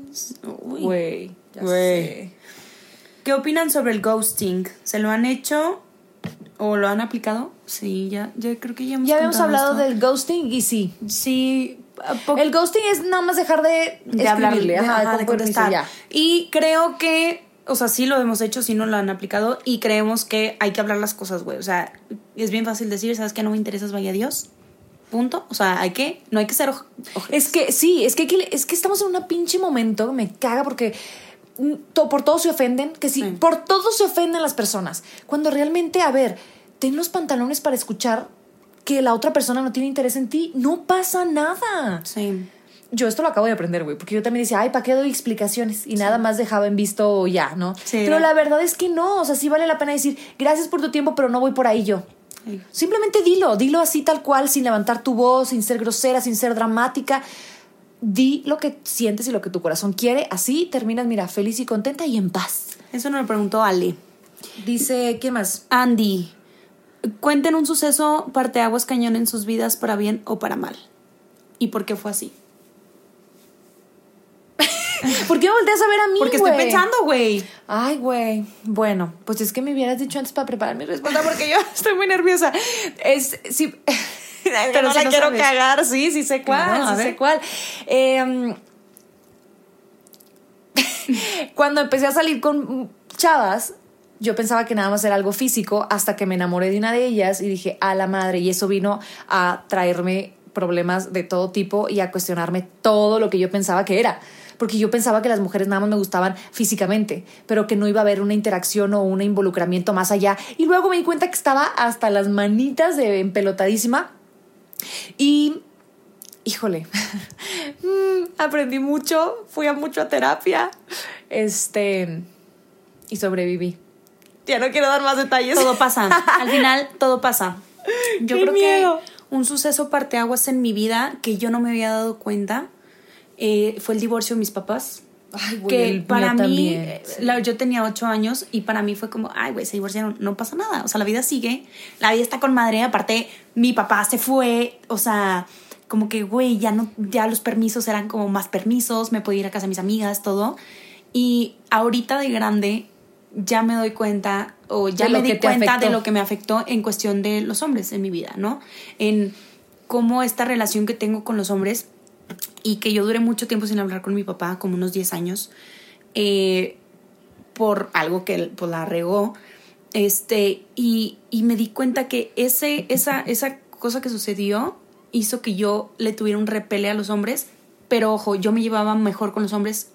Uy. Güey, ya Güey. ¿Qué opinan sobre el ghosting? ¿Se lo han hecho o lo han aplicado? Sí, ya, ya creo que ya hemos Ya habíamos hablado esto. del ghosting y sí. Sí, El ghosting es nada más dejar de, de hablar, escribirle, de, ajá, ajá, con de contestar. Y creo que, o sea, sí lo hemos hecho, sí no lo han aplicado y creemos que hay que hablar las cosas, güey. O sea, es bien fácil decir, ¿sabes qué? No me interesas, vaya Dios. Punto. O sea, hay que, no hay que ser oj- ojetes. Es que sí, es que, hay que- es que estamos en un pinche momento me caga porque por todo se ofenden, que sí, Sí. por todo se ofenden las personas. Cuando realmente, a ver, ten los pantalones para escuchar que la otra persona no tiene interés en ti, no pasa nada. Sí. Yo esto lo acabo de aprender, güey, porque yo también decía, ay, ¿para qué doy explicaciones? Y nada más dejaba en visto ya, ¿no? Sí, pero la verdad es que no, o sea, sí vale la pena decir, gracias por tu tiempo, pero no voy por ahí yo. Sí. Simplemente dilo, dilo así tal cual, sin levantar tu voz, sin ser grosera, sin ser dramática. Di lo que sientes y lo que tu corazón quiere, así terminas, mira, feliz y contenta y en paz. Eso nos lo preguntó Ale. Dice, ¿quién más? Andy, cuenten un suceso parteaguas cañón en sus vidas para bien o para mal. ¿Y por qué fue así? (laughs) ¿Por qué me volteas a ver a mí, Porque estoy pensando, güey. Ay, güey. Bueno, pues es que me hubieras dicho antes para preparar mi respuesta porque yo (laughs) estoy muy nerviosa. Es, sí. (laughs) (laughs) Pero no la quiero sabes. cagar. Sí, sí sé cuál, Claro, sí sé cuál. Em, (laughs) cuando empecé a salir con chavas, yo pensaba que nada más era algo físico hasta que me enamoré de una de ellas y dije, a la madre, y eso vino a traerme problemas de todo tipo y a cuestionarme todo lo que yo pensaba que era. Porque yo pensaba que las mujeres nada más me gustaban físicamente, pero que no iba a haber una interacción o un involucramiento más allá. Y luego me di cuenta que estaba hasta las manitas de empelotadísima. Y híjole, (laughs) mm, aprendí mucho, fui a mucho a terapia, este, y sobreviví. Ya no quiero dar más detalles. Todo pasa. Al final, (laughs) todo pasa. Yo ¡Qué creo miedo! que un suceso parteaguas en mi vida que yo no me había dado cuenta eh, fue el divorcio de mis papás. Ay, güey, que el para mí, también, eh, sí. la- yo tenía ocho años y para mí fue como, ay, güey, se divorciaron, no pasa nada. O sea, la vida sigue, la vida está con madre. Aparte, mi papá se fue, o sea, como que, güey, ya, no, ya los permisos eran como más permisos, me podía ir a casa de mis amigas, todo. Y ahorita de grande ya me doy cuenta o ya De me di cuenta afectó. de lo que me afectó en cuestión de los hombres en mi vida, ¿no? En cómo esta relación que tengo con los hombres y que yo duré mucho tiempo sin hablar con mi papá, como unos 10 años, eh, por algo que él pues, la regó. Este, y, y me di cuenta que ese, esa, esa cosa que sucedió hizo que yo le tuviera un repele a los hombres, pero ojo, yo me llevaba mejor con los hombres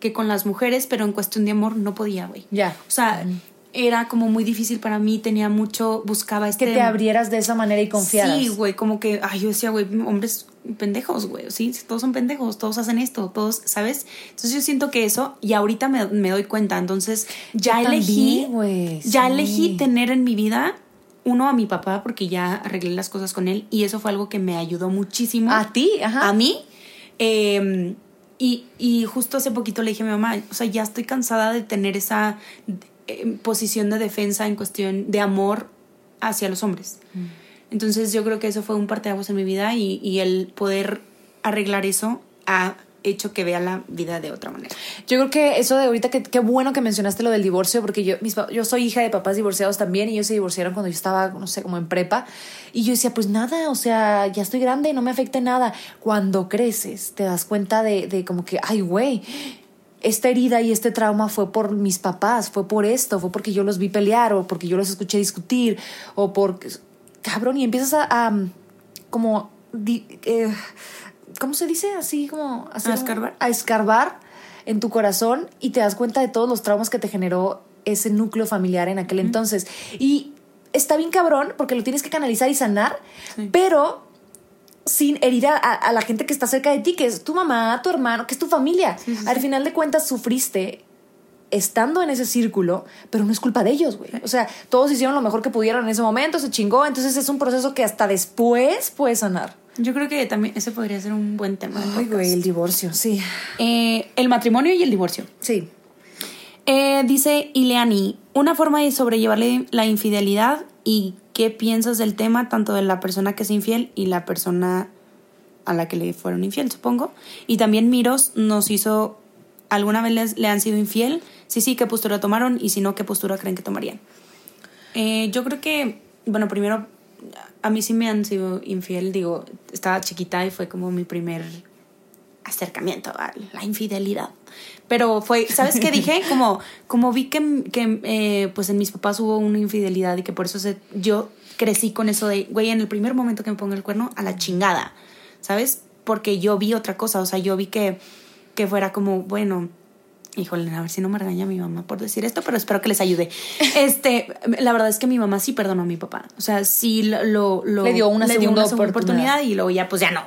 que con las mujeres, pero en cuestión de amor no podía, güey. Ya. O sea, era como muy difícil para mí, tenía mucho, buscaba este... Que te abrieras de esa manera y confiaras. Sí, güey, como que, ay, yo decía, güey, hombres pendejos, güey, sí, todos son pendejos, todos hacen esto, todos, ¿sabes? Entonces yo siento que eso, y ahorita me, me doy cuenta, entonces ya Yo elegí, también, ya sí. elegí tener en mi vida, uno, a mi papá, porque ya arreglé las cosas con él, y eso fue algo que me ayudó muchísimo. A ti, ajá. A mí. eh, y, y justo hace poquito le dije a mi mamá, o sea, ya estoy cansada de tener esa eh, posición de defensa en cuestión de amor hacia los hombres. Mm. Entonces yo creo que eso fue un parteaguas en mi vida y, y el poder arreglar eso ha hecho que vea la vida de otra manera. Yo creo que eso de ahorita, que qué bueno que mencionaste lo del divorcio, porque yo, mis, yo soy hija de papás divorciados también y ellos se divorciaron cuando yo estaba, no sé, como en prepa. Y yo decía, pues nada, o sea, ya estoy grande, no me afecta nada. Cuando creces, te das cuenta de, de como que, ay, güey, esta herida y este trauma fue por mis papás, fue por esto, fue porque yo los vi pelear o porque yo los escuché discutir o por... Cabrón, y empiezas a... a, como... di- eh, ¿Cómo se dice? Así como... hacer un- escarbar? a escarbar en tu corazón y te das cuenta de todos los traumas que te generó ese núcleo familiar en aquel entonces. Y está bien cabrón porque lo tienes que canalizar y sanar, pero sin herir a, a- a la gente que está cerca de ti, que es tu mamá, tu hermano, que es tu familia. Al final de cuentas sufriste estando en ese círculo, pero no es culpa de ellos, güey. O sea, todos hicieron lo mejor que pudieron en ese momento, se chingó, entonces es un proceso que hasta después puedes sanar. Yo creo que también ese podría ser un buen tema. Ay, güey, el divorcio, sí. Eh, el matrimonio y el divorcio. Sí. Eh, dice Ileani, una forma de sobrellevarle la infidelidad y qué piensas del tema tanto de la persona que es infiel y la persona a la que le fueron infiel, supongo. Y también Miros nos hizo, ¿alguna vez les- le han sido infiel? Sí, sí, ¿qué postura tomaron? Y si no, ¿qué postura creen que tomarían? Eh, yo creo que, bueno, primero, a mí sí me han sido infiel, digo, estaba chiquita y fue como mi primer acercamiento a la infidelidad. Pero fue, ¿sabes qué dije? (laughs) Como, como vi que, que eh, pues en mis papás hubo una infidelidad y que por eso se, yo crecí con eso de, güey, en el primer momento que me ponga el cuerno, a la chingada, ¿sabes? Porque yo vi otra cosa, o sea, yo vi que, que fuera como, bueno, híjole, a ver si no me regaña mi mamá por decir esto, pero espero que les ayude. (laughs) Este, la verdad es que mi mamá sí perdonó a mi papá. O sea, sí lo... lo Le dio una segunda oportunidad. y luego ya, pues ya no.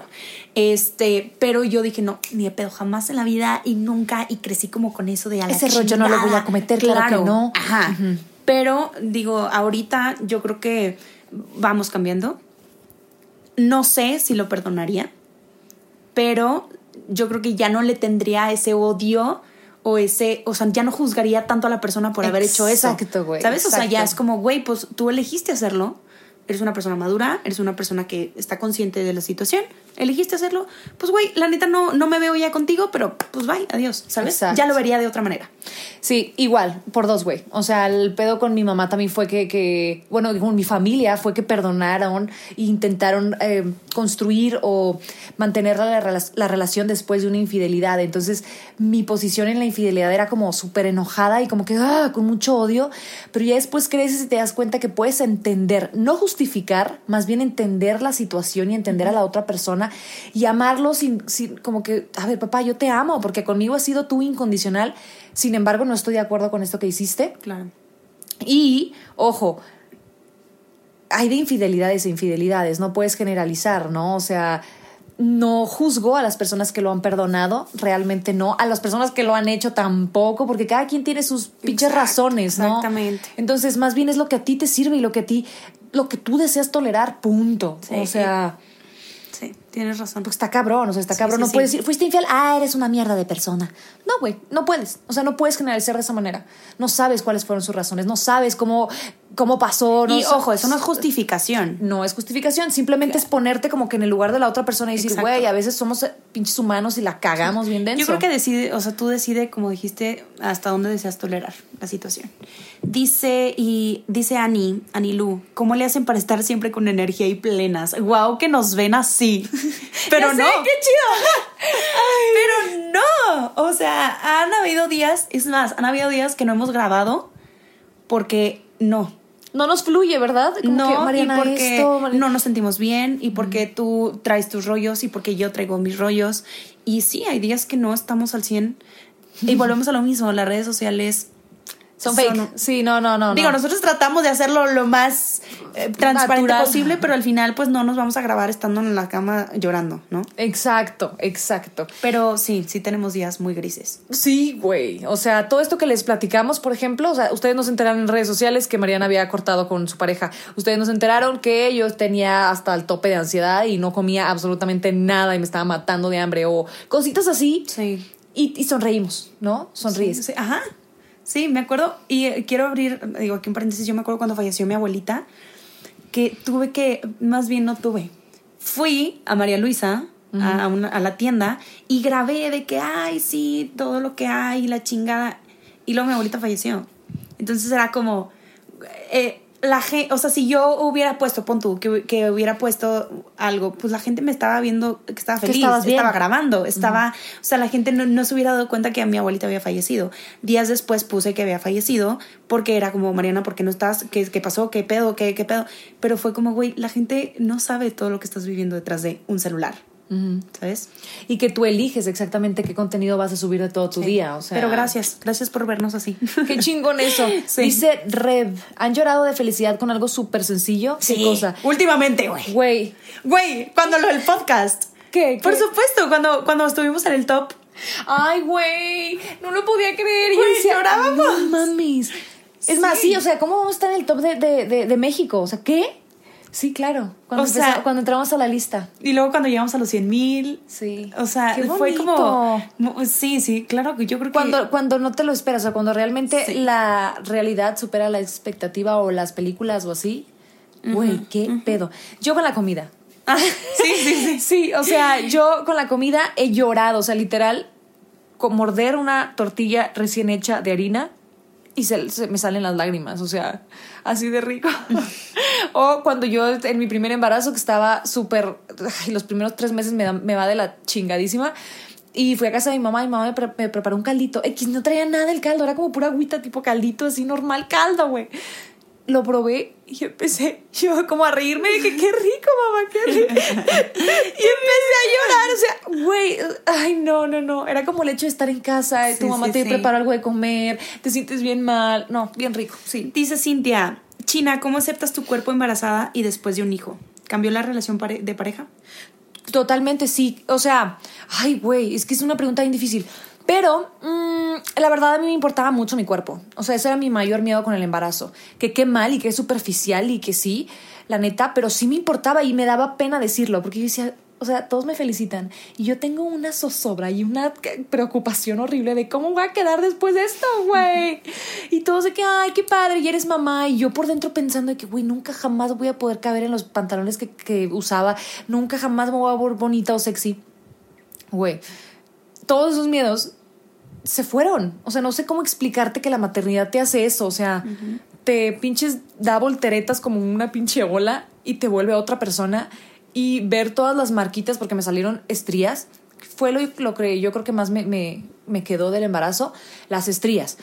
Este, pero yo dije, no, ni de pedo, jamás en la vida y nunca, y crecí como con eso de a Ese rollo no lo voy a cometer, claro, que no. Ajá. Pero digo, ahorita yo creo que vamos cambiando. No sé si lo perdonaría, pero yo creo que ya no le tendría ese odio o ese, o sea, ya no juzgaría tanto a la persona por haber hecho eso. Exacto, güey. ¿Sabes? O sea, ya es como, güey, pues tú elegiste hacerlo, eres una persona madura, eres una persona que está consciente de la situación, elegiste hacerlo, pues güey, la neta no, no me veo ya contigo, pero pues bye, adiós, ¿sabes? Ya lo vería de otra manera. Sí, igual, por dos, güey. O sea, el pedo con mi mamá también fue que, que bueno, con mi familia fue que perdonaron e intentaron eh, construir o mantener la, la, relación después de una infidelidad. Entonces, mi posición en la infidelidad era como súper enojada y como que, ah, con mucho odio, pero ya después creces y te das cuenta que puedes entender, no justificar, más bien entender la situación y entender a la otra persona y amarlo sin, sin como que, a ver, papá, yo te amo porque conmigo has sido tú incondicional sin embargo, no estoy de acuerdo con esto que hiciste. Claro. Y, ojo, hay de infidelidades e infidelidades, no puedes generalizar, ¿no? O sea, no juzgo a las personas que lo han perdonado, realmente no. A las personas que lo han hecho tampoco, porque cada quien tiene sus pinches razones, ¿no? Exactamente. Entonces, más bien es lo que a ti te sirve y lo que a ti, lo que tú deseas tolerar, punto. o sea. Sí, tienes razón. Porque está cabrón, o sea, está cabrón. no puedes decir, fuiste infiel, ah, eres una mierda de persona. No, güey, no puedes. O sea, no puedes generalizar de esa manera. No sabes cuáles fueron sus razones, no sabes cómo, cómo pasó. No y ojo, eso no es justificación. No es justificación, simplemente es ponerte como que en el lugar de la otra persona y decir, güey, a veces somos eh, pinches humanos y la cagamos bien dentro. Yo creo que decide, o sea, tú decides, como dijiste, hasta dónde deseas tolerar la situación. Dice, y dice Ani, Ani Lu, ¿cómo le hacen para estar siempre con energía y plenas? Wow, que nos ven así. (laughs) Pero no. qué chido. (laughs) Pero no. O sea, han habido días, es más, han habido días que no hemos grabado porque no. No nos fluye, ¿verdad? no, y porque no nos sentimos bien y porque tú traes tus rollos y porque yo traigo mis rollos. Y sí, hay días que no estamos al 100 y (laughs) volvemos a lo mismo, las redes sociales son, fake. Sí, no, no, no. Digo, nosotros tratamos de hacerlo lo más eh, transparente posible, pero al final, pues no nos vamos a grabar estando en la cama llorando, ¿no? Exacto, exacto. Pero sí, sí tenemos días muy grises. Sí, güey. O sea, todo esto que les platicamos, por ejemplo, o sea, ustedes nos enteraron en redes sociales que Mariana había cortado con su pareja. Ustedes nos enteraron que yo tenía hasta el tope de ansiedad y no comía absolutamente nada y me estaba matando de hambre o cositas así. Sí. Y, sonreímos, ¿no? Sonríes. sí. Ajá. Sí, me acuerdo, y eh, quiero abrir, digo aquí en paréntesis, yo me acuerdo cuando falleció mi abuelita, que tuve que, más bien no tuve, fui a María Luisa, a, a, la tienda, y grabé de que, ay, sí, todo lo que hay, la chingada, y luego mi abuelita falleció. Entonces era como, eh, la gente, o sea, si yo hubiera puesto, pon tú, que, que, hubiera puesto algo, pues la gente me estaba viendo que estaba feliz, estaba grabando, estaba, o sea, la gente no, se hubiera dado cuenta que mi abuelita había fallecido. Días después puse que había fallecido porque era como, Mariana, ¿por qué no estás? ¿Qué, qué pasó? ¿Qué pedo? ¿Qué, ¿Qué pedo? Pero fue como, güey, la gente no sabe todo lo que estás viviendo detrás de un celular. ¿Sabes? Y que tú eliges exactamente qué contenido vas a subir de todo tu día. O sea, Pero gracias, gracias por vernos así. Qué (laughs) chingón eso. Dice Rev, ¿han llorado de felicidad con algo súper sencillo? ¿Qué cosa? Últimamente, güey. Güey. Güey, cuando lo del podcast. ¿Qué? Por supuesto, cuando, cuando estuvimos en el top. Ay, güey, no lo podía creer. Y llorábamos. No mames. Es más, sí, o sea, ¿cómo vamos a estar en el top de, de, de México? O sea, ¿qué? Sí, claro. Cuando, o sea, cuando entramos a la lista. Y luego cuando llegamos a los 100 mil. Sí. O sea, fue como. Sí, sí, claro que yo creo que. Cuando, cuando no te lo esperas, o cuando realmente la realidad supera la expectativa o las películas o así. Güey, qué pedo. Yo con la comida. Ah, sí, sí, sí. (laughs) sí, o sea, yo con la comida he llorado. O sea, literal, con morder una tortilla recién hecha de harina y se, se me salen las lágrimas, o sea, así de rico. (laughs) (laughs) o cuando yo en mi primer embarazo, que estaba súper, los primeros tres meses me, da- me va de la chingadísima. Y fui a casa de mi mamá y mi mamá me, pre- me preparó un caldito. X no traía nada el caldo, era como pura agüita, tipo caldito, así normal, caldo, güey. Lo probé y empecé yo como a reírme. Dije, qué rico, mamá, qué rico. (laughs) y empecé a llorar. O sea, güey, ay, no, no, no. Era como el hecho de estar en casa, Sí, tu mamá sí, te sí. prepara algo de comer, te sientes bien mal. No, bien rico, sí. Dice Cintia, China, ¿cómo aceptas tu cuerpo embarazada y después de un hijo? ¿Cambió la relación pare- de pareja? Totalmente sí. O sea, ay, güey, es que es una pregunta bien difícil. Pero mm, la verdad a mí me importaba mucho mi cuerpo. O sea, ese era mi mayor miedo con el embarazo. Que qué mal y que es superficial y que sí, la neta, pero sí me importaba y me daba pena decirlo porque yo decía, o sea, todos me felicitan y yo tengo una zozobra y una preocupación horrible de cómo voy a quedar después de esto, (laughs) güey. Y todos de que, ay, qué padre, y eres mamá. Y yo por dentro pensando de que, güey, nunca jamás voy a poder caber en los pantalones que, que usaba, nunca jamás me voy a ver bonita o sexy. Güey, todos esos miedos se fueron. O sea, no sé cómo explicarte que la maternidad te hace eso. O sea, te pinches da volteretas como una pinche ola y te vuelve otra persona. Y ver todas las marquitas, porque me salieron estrías, fue lo, lo que yo creo que más me, me, me quedó del embarazo, las estrías.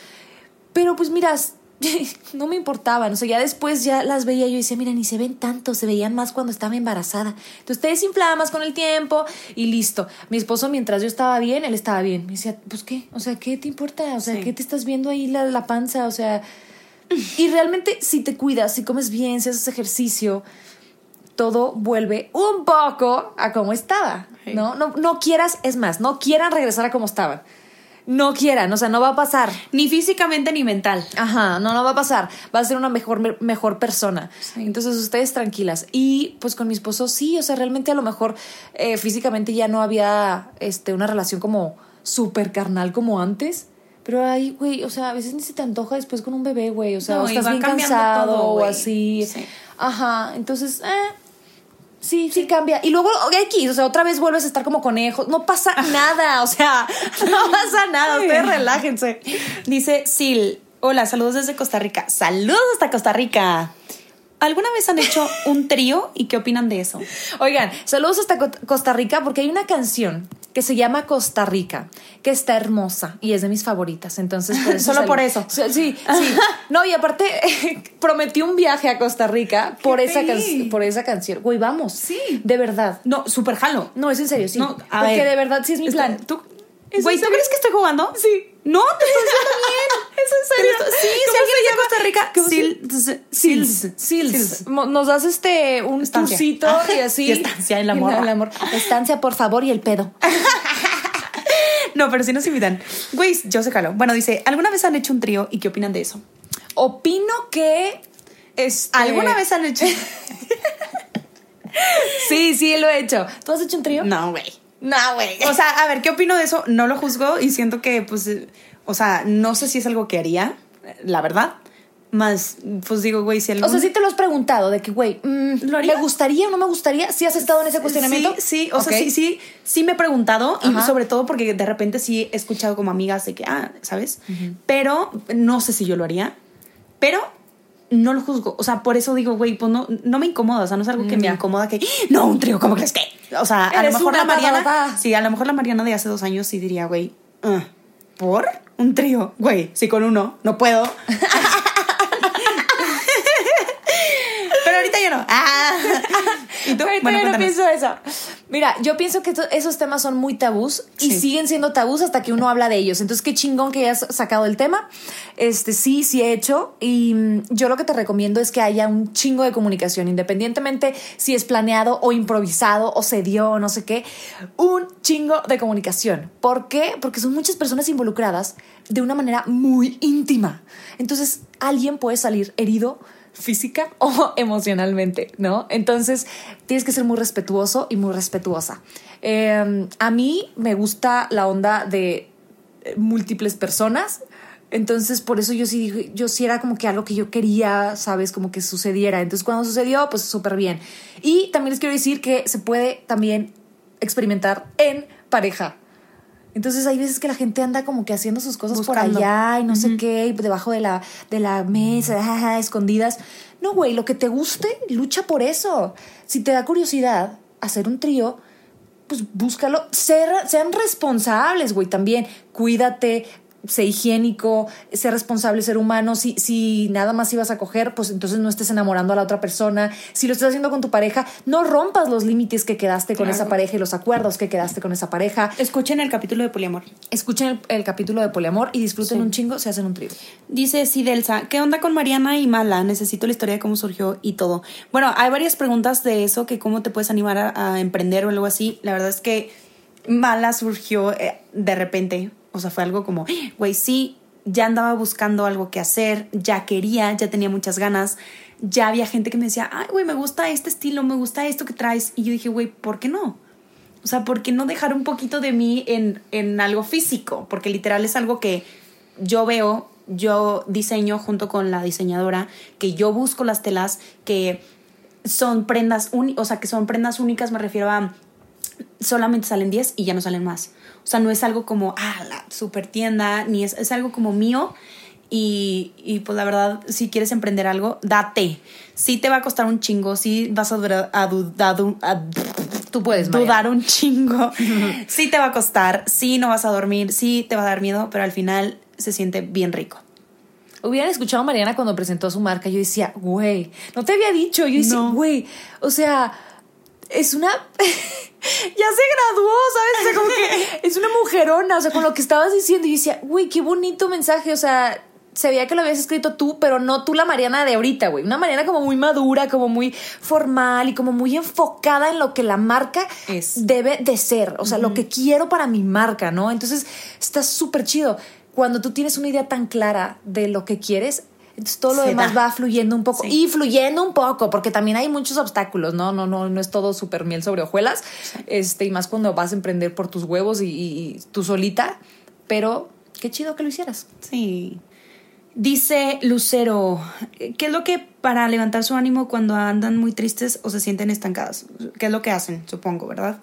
Pero pues miras, (laughs) no me importaban. O sea, ya después ya las veía yo y decía, mira, ni se ven tanto, se veían más cuando estaba embarazada. Entonces te desinflaba más con el tiempo y listo. Mi esposo, mientras yo estaba bien, él estaba bien. Me decía, pues qué, o sea, ¿qué te importa? O sea, Sí. ¿qué te estás viendo ahí la, la panza? O sea, y realmente si te cuidas, si comes bien, si haces ejercicio, todo vuelve un poco a como estaba. ¿no? No, no quieras, es más, no quieran regresar a como estaban. No quieran, o sea, no va a pasar. Ni físicamente ni mental. Ajá, no, no va a pasar. Va a ser una mejor, mejor persona. Sí. Entonces, ustedes tranquilas. Y pues con mi esposo, sí, o sea, realmente a lo mejor eh, físicamente ya no había este, una relación como súper carnal como antes. Pero ahí, güey, o sea, a veces ni se te antoja después con un bebé, güey. O sea, No, o estás bien cansado todo, o así. Sí. Ajá, entonces, eh, Sí, sí cambia. Y luego X, o sea, otra vez vuelves a estar como conejo. No pasa (laughs) nada, o sea, (laughs) no pasa nada. Ustedes relájense. Dice Sil, hola, saludos desde Costa Rica. Saludos hasta Costa Rica. ¿Alguna vez han hecho (laughs) un trío y qué opinan de eso? Oigan, saludos hasta Co- Costa Rica porque hay una canción que se llama Costa Rica, que está hermosa y es de mis favoritas. Entonces, por eso (laughs) Solo por eso. Sí, sí. No, y aparte (laughs) prometí un viaje a Costa Rica por ¡Qué esa, can- por esa canción. Güey, vamos. Sí. De verdad. No, súper jalo. No, es en serio, sí. No, a porque ver. de verdad sí es mi plan. ¿Tú, ¿Es güey, ¿tú crees que estoy jugando? Sí. No, te estoy bien. (laughs) ¿Es en serio? Estoy- Sí, ¿Cómo si alguien? Costa Rica. ¿Cómo se- Sils. Sils. Sils. Nos das este un turcito (laughs) y así. Y estancia en la morra. En amor. Estancia, por favor, y el pedo. (laughs) No, pero sí nos invitan. Güey, yo se jalo. Bueno, dice, ¿alguna vez han hecho un trío y qué opinan de eso? Opino que. Este... ¿Alguna vez han hecho? Sí, sí, lo he hecho. ¿Tú has hecho un trío? no, güey. No, güey. O sea, a ver, ¿qué opino de eso? No lo juzgo y siento que, pues, o sea, no sé si es algo que haría, la verdad. Más, pues digo, güey, si algún... O sea, sí te lo has preguntado de que, güey, mm. ¿me gustaría o no me gustaría? ¿Sí has estado en ese cuestionamiento? Sí, sí, o sea, sí, sí, sí me he preguntado y sobre todo porque de repente sí he escuchado como amigas de que, ah, ¿sabes? Pero no sé si yo lo haría, pero no lo juzgo. O sea, por eso digo, güey, pues no, no me incomoda, o sea, no es algo que me Ya. incomoda que, no, un trío, ¿cómo crees que? O sea, a lo mejor la Mariana, tata. sí, a lo mejor la Mariana de hace dos años sí diría, güey, ah, ¿por? Un trío, güey, sí con uno, no puedo. (laughs) Pero ahorita ya no. Ah. ¿Y tú? Ahorita Bueno, yo no pienso eso. Mira, yo pienso que esto- esos temas son muy tabús y Sí. siguen siendo tabús hasta que uno habla de ellos. Entonces, qué chingón que hayas sacado el tema. Este, sí, sí he hecho. Y mm, yo lo que te recomiendo es que haya un chingo de comunicación, independientemente si es planeado o improvisado o se dio o no sé qué. Un chingo de comunicación. ¿Por qué? Porque son muchas personas involucradas de una manera muy íntima. Entonces, alguien puede salir herido física (laughs) o emocionalmente, ¿no? Entonces tienes que ser muy respetuoso y muy respetuosa. Eh, a mí me gusta la onda de eh, múltiples personas. Entonces, por eso yo sí yo sí era como que algo que yo quería, ¿sabes? Como que sucediera. Entonces, cuando sucedió, pues súper bien. Y también les quiero decir que se puede también experimentar en pareja. Entonces hay veces que la gente anda como que haciendo sus cosas Buscando. por allá y no sé qué, y debajo de la, de la mesa, escondidas. No, güey, lo que te guste, lucha por eso. Si te da curiosidad hacer un trío, pues búscalo. Ser, sean responsables, güey, también. Cuídate, sé higiénico, sé responsable ser humano. Si, si nada más ibas a coger, pues entonces no estés enamorando a la otra persona. Si lo estás haciendo con tu pareja, no rompas los límites que quedaste con Claro. esa pareja y los acuerdos que quedaste con esa pareja. Escuchen el capítulo de poliamor. Escuchen el, el capítulo de poliamor y disfruten Sí. un chingo, se hacen un trío. Dice Sidelsa, ¿qué onda con Mariana y Mala? Necesito la historia de cómo surgió y todo. Bueno, hay varias preguntas de eso, que cómo te puedes animar a, a emprender o algo así. La verdad es que Mala surgió eh, de repente. O sea, fue algo como, güey, sí, ya andaba buscando algo que hacer, ya quería, ya tenía muchas ganas. Ya había gente que me decía, ay, güey, me gusta este estilo, me gusta esto que traes. Y yo dije, güey, ¿por qué no? O sea, ¿por qué no dejar un poquito de mí en, en algo físico? Porque literal es algo que yo veo, yo diseño junto con la diseñadora, que yo busco las telas, que son prendas, o sea, que son prendas únicas, me refiero a solamente salen 10 y ya no salen más. O sea, no es algo como, ah, la super tienda, ni es, es algo como mío. Y, y, pues la verdad, si quieres emprender algo, date. Sí te va a costar un chingo, sí vas a, dura- a du- a du- a- Tú puedes, dudar un chingo. (laughs) sí te va a costar, sí no vas a dormir, sí te va a dar miedo, pero al final se siente bien rico. Hubieran escuchado a Mariana cuando presentó su marca, yo decía, güey, no te había dicho, yo decía, No. güey, o sea, es una... (laughs) ya se graduó, ¿sabes? O sea, como que (laughs) es una mujerona, o sea, con lo que estabas diciendo, yo decía, güey, qué bonito mensaje, o sea, se veía que lo habías escrito tú, pero no tú la Mariana de ahorita, güey. Una Mariana como muy madura, como muy formal y como muy enfocada en lo que la marca Es. debe de ser, o sea, lo que quiero para mi marca, ¿no? Entonces, está súper chido. Cuando tú tienes una idea tan clara de lo que quieres, entonces todo lo Se demás da. va fluyendo un poco Sí. y fluyendo un poco, porque también hay muchos obstáculos, ¿no? No, no, no es todo súper miel sobre hojuelas, este, y más cuando vas a emprender por tus huevos y, y- y tú solita, pero qué chido que lo hicieras. Sí. Dice Lucero, ¿qué es lo que para levantar su ánimo cuando andan muy tristes o se sienten estancadas? ¿Qué es lo que hacen? Supongo, ¿verdad?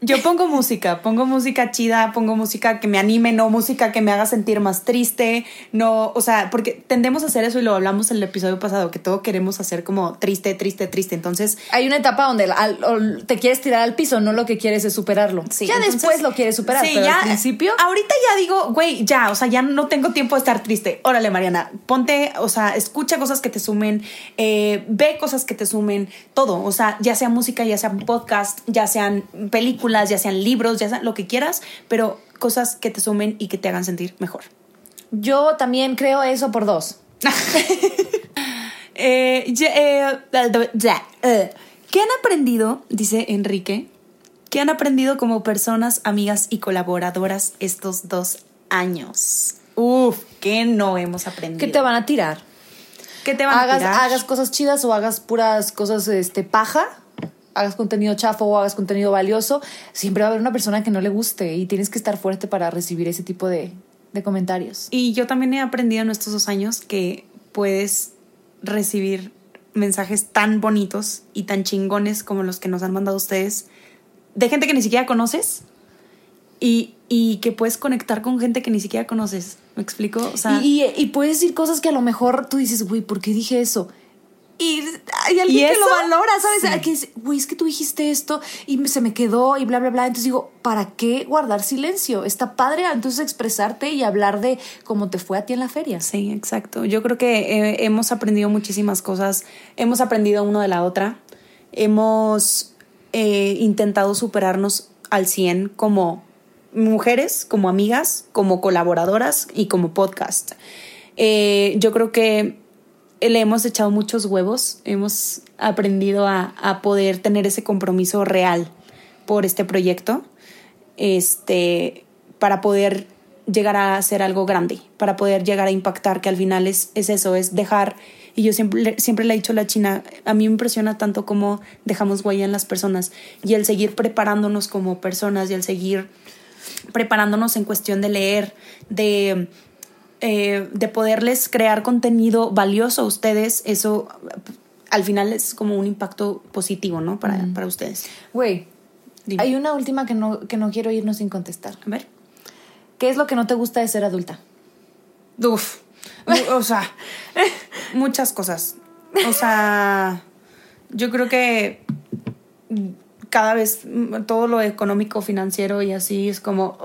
Yo pongo música, pongo música chida, pongo música que me anime, no música que me haga sentir más triste, no, o sea, porque tendemos a hacer eso y lo hablamos en el episodio pasado, que todo queremos hacer como triste, triste, triste. Entonces, Hay una etapa donde al- al- te quieres tirar al piso, no lo que quieres es superarlo. Sí, ya entonces- después lo quieres superar, Sí, pero ya, al principio... Ahorita ya digo, güey, ya, o sea, ya no tengo tiempo de estar triste. Órale, Mariana, ponte, o sea, escucha cosas que te sumen, eh, ve cosas que te sumen, todo. O sea, ya sea música, ya sea podcast, ya sean películas, ya sean libros, ya sea lo que quieras, pero cosas que te sumen y que te hagan sentir mejor. Yo también creo eso por dos. (laughs) Eh, ya, eh, ya, eh. ¿Qué han aprendido? Dice Enrique. ¿Qué han aprendido como personas, amigas y colaboradoras estos dos años? Uf, ¿qué no hemos aprendido? ¿Qué te van a tirar? ¿Qué te van a hagas, tirar? hagas cosas chidas o hagas puras cosas este, paja, hagas contenido chafo o hagas contenido valioso, siempre va a haber una persona que no le guste y tienes que estar fuerte para recibir ese tipo de, de comentarios. Y yo también he aprendido en estos dos años que puedes recibir mensajes tan bonitos y tan chingones como los que nos han mandado ustedes de gente que ni siquiera conoces y, y que puedes conectar con gente que ni siquiera conoces. ¿Me explico? O sea, y, y- y puedes decir cosas que a lo mejor tú dices, güey, ¿por qué dije eso? Y hay alguien ¿Y que lo valora, ¿sabes? Sí. Que dice, güey, es que tú dijiste esto y se me quedó y bla, bla, bla. Entonces digo, ¿para qué guardar silencio? Está padre entonces expresarte y hablar de cómo te fue a ti en la feria. Sí, exacto. Yo creo que eh, hemos aprendido muchísimas cosas. Hemos aprendido uno de la otra. Hemos eh, intentado superarnos al 100 como mujeres, como amigas, como colaboradoras y como podcast. Eh, yo creo que le hemos echado muchos huevos. Hemos aprendido a, a poder tener ese compromiso real por este proyecto. Este, para poder llegar a hacer algo grande, para poder llegar a impactar, que al final es, es eso, es dejar, y yo siempre, siempre le he dicho a la China, a mí me impresiona tanto cómo dejamos huella en las personas y el seguir preparándonos como personas y el seguir preparándonos en cuestión de leer, de, eh, de poderles crear contenido valioso a ustedes, eso al final es como un impacto positivo, ¿no? Para, para ustedes. Güey. Hay una última que no, que no quiero irnos sin contestar. A ver. ¿Qué es lo que no te gusta de ser adulta? Uf. (laughs) O sea, muchas cosas. O sea, yo creo que cada vez todo lo económico, financiero y así es como.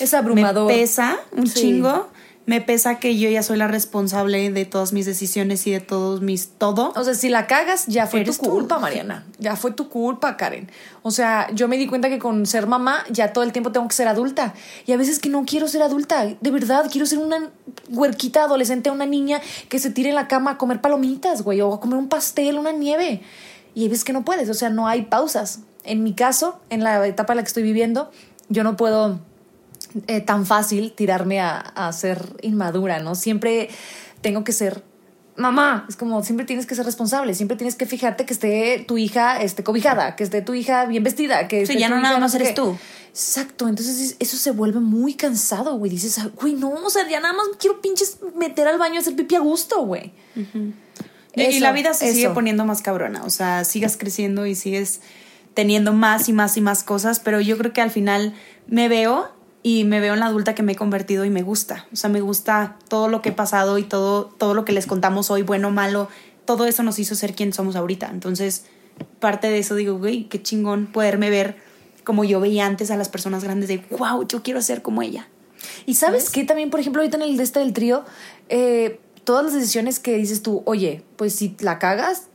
Es abrumador. Me pesa un Sí. chingo. Me pesa que yo ya soy la responsable de todas mis decisiones y de todos mis todo. O sea, si la cagas, ya fue tu Eres tú. culpa, Mariana. Ya fue tu culpa, Karen. O sea, yo me di cuenta que con ser mamá ya todo el tiempo tengo que ser adulta. Y a veces que no quiero ser adulta. De verdad, quiero ser una huerquita adolescente, una niña que se tire en la cama a comer palomitas, güey, o a comer un pastel, una nieve. Y hay veces que no puedes, o sea, no hay pausas. En mi caso, en la etapa en la que estoy viviendo, yo no puedo eh, tan fácil tirarme a, a ser inmadura, ¿no? Siempre tengo que ser mamá. Es como siempre tienes que ser responsable, siempre tienes que fijarte que esté tu hija este, cobijada, que esté tu hija bien vestida, que Sí, esté ya no nada más eres tú. Exacto, entonces es- eso se vuelve muy cansado, güey. Dices, "Ah, güey, no, o sea, ya nada más quiero pinches meter al baño a hacer pipi a gusto, güey. y Eso, la vida se sigue poniendo más cabrona. O sea, sigas creciendo y sigues teniendo más y más y más cosas. Pero yo creo que al final me veo y me veo en la adulta que me he convertido y me gusta. O sea, me gusta todo lo que he pasado y todo, todo lo que les contamos hoy, bueno, malo. Todo eso nos hizo ser quien somos ahorita. Entonces, parte de eso digo, güey, qué chingón poderme ver como yo veía antes a las personas grandes de, wow, yo quiero ser como ella. Y sabes qué también, por ejemplo, ahorita en el de este del trío, eh, todas las decisiones que dices tú, oye, pues si la cagas,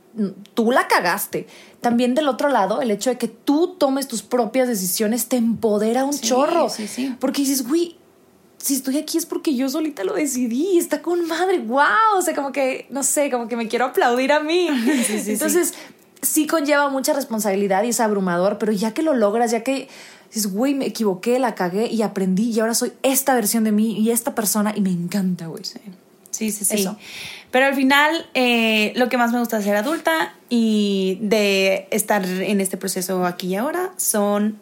tú la cagaste. También del otro lado, el hecho de que tú tomes tus propias decisiones te empodera un Sí, chorro. sí, sí. Porque dices, güey, si estoy aquí es porque yo solita lo decidí, está con madre, wow. O sea, como que, no sé, como que me quiero aplaudir a mí. (laughs) Sí, sí, Entonces, sí conlleva mucha responsabilidad y es abrumador, pero ya que lo logras, ya que dices, güey, me equivoqué, la cagué y aprendí y ahora soy esta versión de mí y esta persona y me encanta, güey. Sí, sí, sí. Eso. Pero al final, eh, lo que más me gusta de ser adulta y de estar en este proceso aquí y ahora son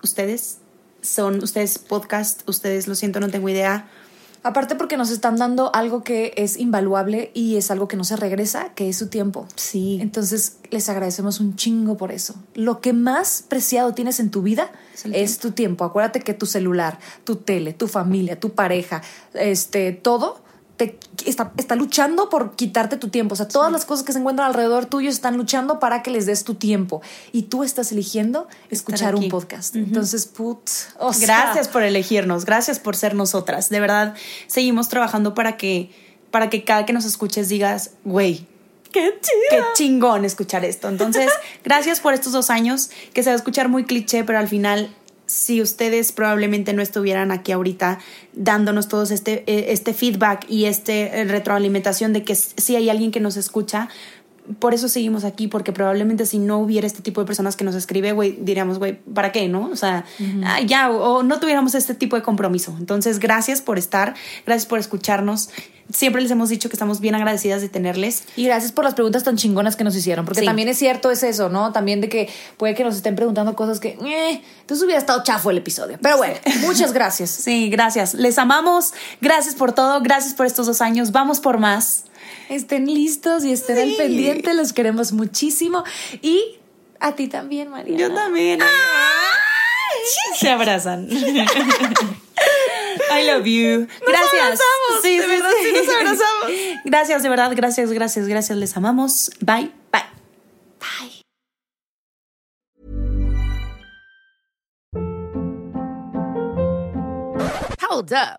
ustedes. Son ustedes podcast, ustedes, lo siento, no tengo idea. Aparte porque nos están dando algo que es invaluable y es algo que no se regresa, que es su tiempo. Sí. Entonces les agradecemos un chingo por eso. Lo que más preciado tienes en tu vida Es es tu tiempo. Acuérdate que tu celular, tu tele, tu familia, tu pareja, este, todo te está, está luchando por quitarte tu tiempo. O sea, todas las cosas que se encuentran alrededor tuyo están luchando para que les des tu tiempo. Y tú estás eligiendo escuchar un podcast. Entonces, put. o sea, Gracias por elegirnos, gracias por ser nosotras. De verdad, seguimos trabajando para que, para que cada que nos escuches digas, güey, ¡Qué chido! qué chingón escuchar esto. Entonces, (laughs) gracias por estos dos años, que se va a escuchar muy cliché, pero al final, si ustedes probablemente no estuvieran aquí ahorita dándonos todos este, eh, este feedback y este eh, retroalimentación de que sí hay alguien que nos escucha, por eso seguimos aquí, porque probablemente si no hubiera este tipo de personas que nos escribe, güey, diríamos, güey, ¿para qué, no? O sea, ah, ya, o, o no tuviéramos este tipo de compromiso. Entonces, gracias por estar, gracias por escucharnos. Siempre les hemos dicho que estamos bien agradecidas de tenerles. Y gracias por las preguntas tan chingonas que nos hicieron, porque Sí. también es cierto, es eso, ¿no? También de que puede que nos estén preguntando cosas que, eh, entonces hubiera estado chafo el episodio. Pero bueno, (laughs) muchas gracias. Sí, gracias. Les amamos. Gracias por todo. Gracias por estos dos años. Vamos por más. Estén listos y estén al Sí. pendiente, los queremos muchísimo. Y a ti también, María. Yo también. Se abrazan. (laughs) I love you. Gracias. abrazamos, Sí, de sí, verdad, sí nos (laughs) abrazamos. Gracias, de verdad. Gracias, gracias, gracias. Les amamos. Bye. Bye. Bye. Hold up.